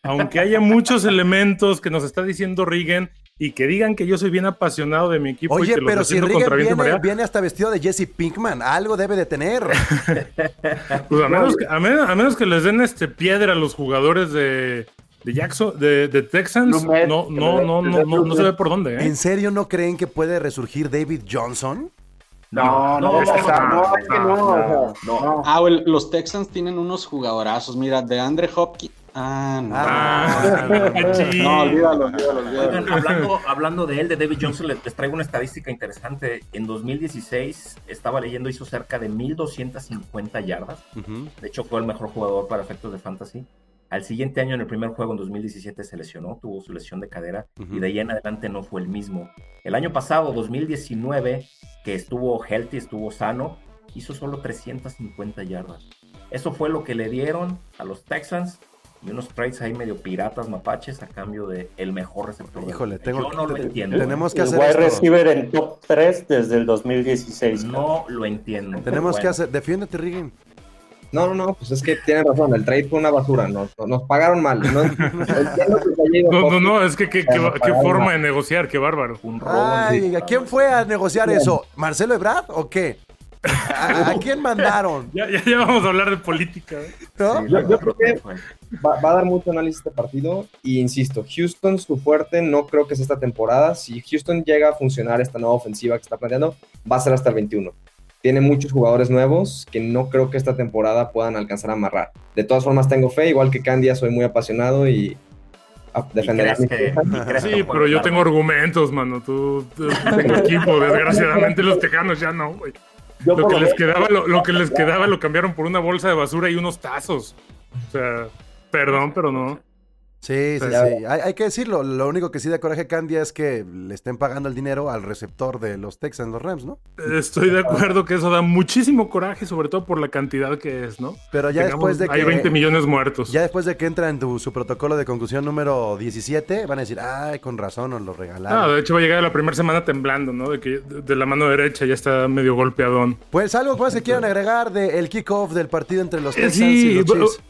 Aunque haya muchos elementos que nos está diciendo Regan y que digan que yo soy bien apasionado de mi equipo y Oye, que los pero si Regan y viene, viene hasta vestido de Jesse Pinkman, algo debe de tener. pues a menos, que, a, menos, a menos que les den este piedra a los jugadores de, de Jackson, de, de Texans, Lumet, no, no, no, no, no, no se ve por dónde, ¿eh? ¿En serio no creen que puede resurgir David Johnson? No, no, no, o sea, no, no, es que no, o sea, no. Ah, los Texans tienen unos jugadorazos. Mira, de Andre Hopkins. Ah, no. Ah, sí. No, olvídalo, olvídalo, olvídalo. Oigan, hablando, hablando de él, de David Johnson, les, traigo una estadística interesante. En 2016 estaba leyendo, hizo cerca de 1250 yardas. De hecho, fue el mejor jugador para efectos de fantasy. Al siguiente año, en el primer juego, en 2017, se lesionó, tuvo su lesión de cadera y de ahí en adelante no fue el mismo. El año pasado, 2019, que estuvo healthy, estuvo sano, hizo solo 350 yardas. Eso fue lo que le dieron a los Texans y unos trades ahí medio piratas, mapaches, a cambio de el mejor receptor. Híjole, tengo- Yo no lo te- entiendo. tenemos que el hacer wide receiver en top 3 desde el 2016. No lo entiendo. Tenemos que hacer. Defiéndete, Regan. No, no, no, pues es que tienen razón, el trade fue una basura, nos, nos pagaron mal. No, No, no, no, es que qué, qué- qué forma de negociar, qué bárbaro. Un robo. Ay, ¿a quién fue a negociar eso? ¿Marcelo Ebrard o qué? ¿A, a quién mandaron? Ya, ya, ya vamos a hablar de política. ¿eh? ¿No? Yo- yo creo que-. Va, va a dar mucho análisis este partido y insisto, Houston su fuerte no creo que sea esta temporada. Si Houston llega a funcionar esta nueva ofensiva que está planteando, va a ser hasta el 21. Tiene muchos jugadores nuevos que no creo que esta temporada puedan alcanzar a amarrar. De todas formas tengo fe, igual que Candia soy muy apasionado y defenderé a ¿Y mi crees que- y crees que Sí, pero yo tengo argumentos, mano. Tú, tú tengo equipo, desgraciadamente los tejanos ya no, güey. Yo Lo que les quedaba, lo, lo que les quedaba lo cambiaron por una bolsa de basura y unos tazos. O sea, perdón, pero no. Sí, sí, sí. Hay, hay que decirlo. Lo único que sí da coraje Candia es que le estén pagando el dinero al receptor de los Texans, los Rams, ¿no? Estoy de acuerdo que eso da muchísimo coraje, sobre todo por la cantidad que es, ¿no? Pero ya Tengamos- después de que. Hay 20 millones muertos. Ya después de que entra en tu, su protocolo de concusión número 17, van a decir, ay, con razón, nos lo No, regalaron. de hecho va a llegar la primera semana temblando, ¿no? De que de de la mano derecha ya está medio golpeadón. Pues algo más que quieran agregar del kickoff del partido entre los Eh, Texans sí, y los Chiefs.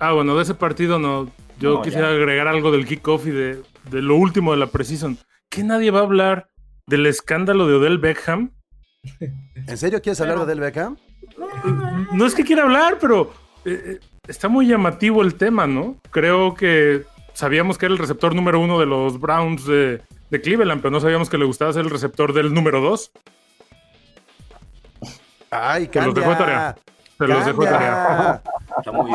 Ah, bueno, de ese partido no. Yo No, quisiera ya. agregar algo del kickoff y de, de lo último de la Precision. ¿Que nadie va a hablar del escándalo de Odell Beckham? ¿En serio quieres hablar de Del Beckham? No es que quiera hablar, pero eh, eh, está muy llamativo el tema, ¿no? Creo que sabíamos que era el receptor número uno de los Browns de, de Cleveland, pero no sabíamos que le gustaba ser el receptor del número dos. Ay, Se los dejo de Candia. tarea. Se los dejo de tarea.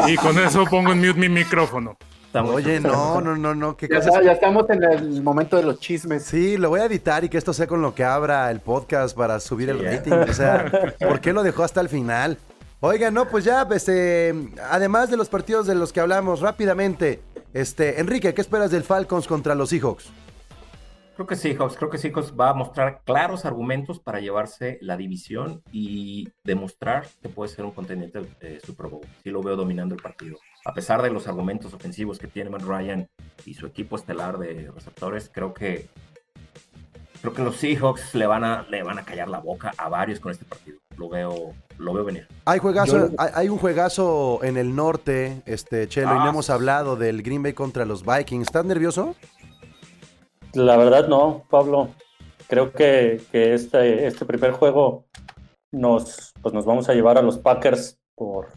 Y con eso pongo en mute mi micrófono. Oye, no, no, no, no, qué Ya, estamos en el momento de los chismes. Sí, lo voy a editar y que esto sea con lo que abra el podcast para subir el Sí, rating. O sea, ¿por qué lo dejó hasta el final? Oigan, no, pues ya, este, además de los partidos de los que hablamos rápidamente, este, Enrique, ¿qué esperas del Falcons contra los Seahawks? Creo que Seahawks, creo que Seahawks va a mostrar claros argumentos para llevarse la división y demostrar que puede ser un contendiente de Super Bowl. Sí lo veo dominando el partido. A pesar de los argumentos ofensivos que tiene Matt Ryan y su equipo estelar de receptores, creo que creo que los Seahawks le van a le van a callar la boca a varios con este partido. Lo veo lo veo venir. Hay juegazo, Yo- hay, hay un juegazo en el norte, este, Chelo, y no Ah, hemos hablado del Green Bay contra los Vikings. ¿Estás nervioso? La verdad no, Pablo. Creo que, que este, este primer juego nos, pues nos vamos a llevar a los Packers por,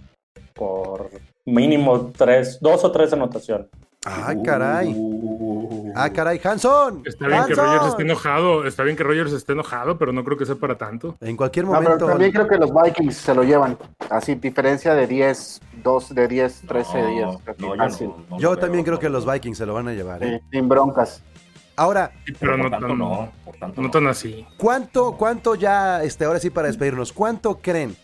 por mínimo tres, dos o tres anotaciones. Ay, caray. Uh, Ah, caray, Hanson. Está bien que. Rogers esté enojado, está bien que Rogers esté enojado, pero no creo que sea para tanto. En cualquier No, pero momento. también creo que los Vikings se lo llevan. Así, diferencia de 10, 2 de 10, 13 no, días. no, yo Fácil. no- no Yo lo también creo que los Vikings se lo van a llevar. ¿eh? Sí, sin broncas. Ahora, Pero Pero no tanto no, por tanto no no. tan así. ¿cuánto, cuánto ya, este, ahora sí para despedirnos, cuánto creen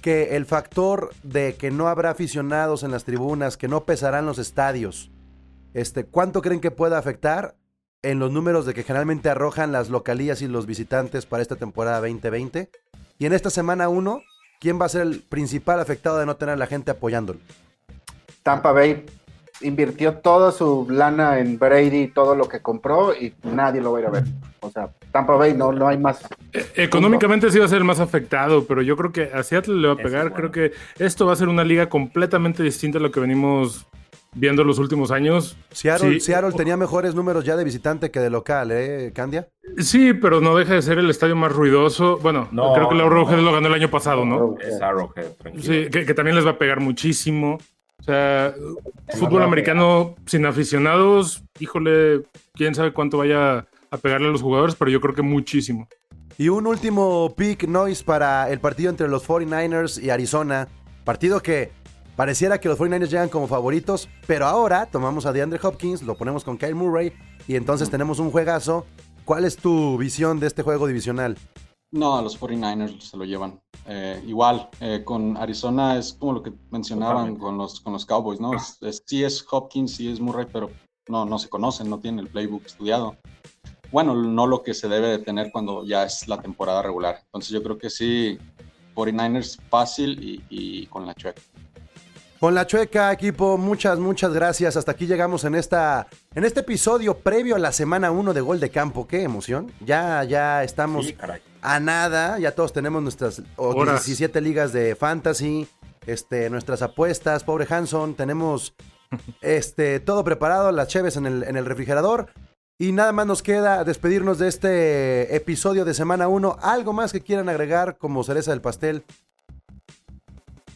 que el factor de que no habrá aficionados en las tribunas, que no pesarán los estadios, este, cuánto creen que pueda afectar en los números de que generalmente arrojan las localías y los visitantes para esta temporada 2020? Y en esta semana 1, ¿quién va a ser el principal afectado de no tener a la gente apoyándolo? Tampa Bay invirtió toda su lana en Brady, todo lo que compró y nadie lo va a ir a ver. O sea, Tampa Bay no, no hay más. Eh, Económicamente sí va a ser el más afectado, pero yo creo que a Seattle le va a pegar. es bueno. Creo que esto va a ser una liga completamente distinta a lo que venimos viendo los últimos años. Seattle, sí. Seattle tenía mejores números ya de visitante que de local, ¿eh, Candia? Sí, pero no deja de ser el estadio más ruidoso. Bueno, No, creo que el Arrowhead no. lo ganó el año pasado, ¿no? Es Arrowhead, tranquilo. Sí, que, que también les va a pegar muchísimo. O sea, fútbol americano sin aficionados, híjole, quién sabe cuánto vaya a pegarle a los jugadores, pero yo creo que muchísimo. Y un último pick noise para el partido entre los 49ers y Arizona. Partido que pareciera que los 49ers llegan como favoritos, pero ahora tomamos a DeAndre Hopkins, lo ponemos con Kyle Murray y entonces tenemos un juegazo. ¿Cuál es tu visión de este juego divisional? No, a los 49ers se lo llevan. Eh, igual, eh, con Arizona es como lo que mencionaban con los, con los Cowboys, ¿no? Es, es- sí es Hopkins, sí es Murray, pero no, no se conocen, no tienen el playbook estudiado. Bueno, no lo que se debe de tener cuando ya es la temporada regular. Entonces yo creo que sí, 49ers fácil y, y con la chueca. Con la chueca, equipo, muchas, muchas gracias. Hasta aquí llegamos en esta, en este episodio previo a la semana 1 de Gol de Campo. Qué emoción. Ya, ya estamos Sí, caray. A nada. Ya todos tenemos nuestras o Horas. 17 ligas de fantasy, este, nuestras apuestas. Pobre Hanson, tenemos este, todo preparado, las cheves en el, en el refrigerador. Y nada más nos queda despedirnos de este episodio de semana 1. ¿Algo más que quieran agregar como cereza del pastel?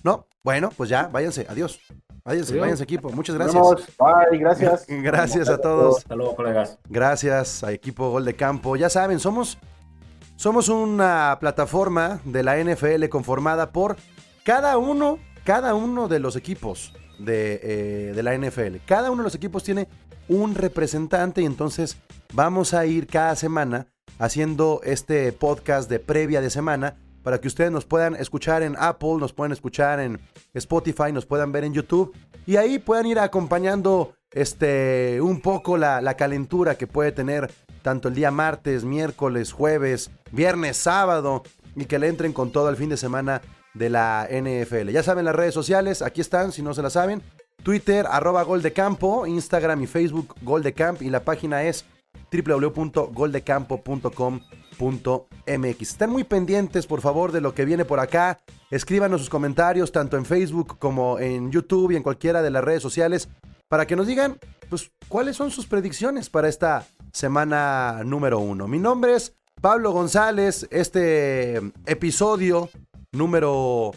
No, bueno, pues ya, váyanse, adiós. Váyanse, Adiós. váyanse equipo. Muchas gracias. Bye, gracias. Gracias a todos. Hasta luego, colegas. Gracias a equipo Gol de Campo. Ya saben, somos, somos una plataforma de la NFL conformada por cada uno, cada uno de los equipos de, eh, de la NFL. Cada uno de los equipos tiene un representante y entonces vamos a ir cada semana haciendo este podcast de previa de semana para que ustedes nos puedan escuchar en Apple, nos puedan escuchar en Spotify, nos puedan ver en YouTube y ahí puedan ir acompañando este un poco la, la calentura que puede tener tanto el día martes, miércoles, jueves, viernes, sábado y que le entren con todo el fin de semana de la NFL. Ya saben las redes sociales, aquí están si no se las saben. Twitter, arroba Gol de Campo, Instagram y Facebook Gol de Camp y la página es www.goldecampo.com.mx. Están muy pendientes, por favor, de lo que viene por acá. Escríbanos sus comentarios tanto en Facebook como en YouTube y en cualquiera de las redes sociales para que nos digan, pues, cuáles son sus predicciones para esta semana número uno. Mi nombre es Pablo González. Este episodio número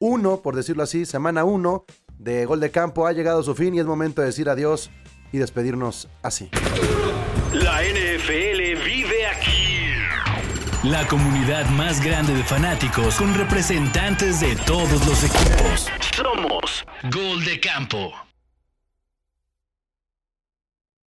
uno, por decirlo así, semana uno de Gol de Campo ha llegado a su fin y es momento de decir adiós y despedirnos así. La NFL vive aquí. La comunidad más grande de fanáticos con representantes de todos los equipos. Somos Gol de Campo.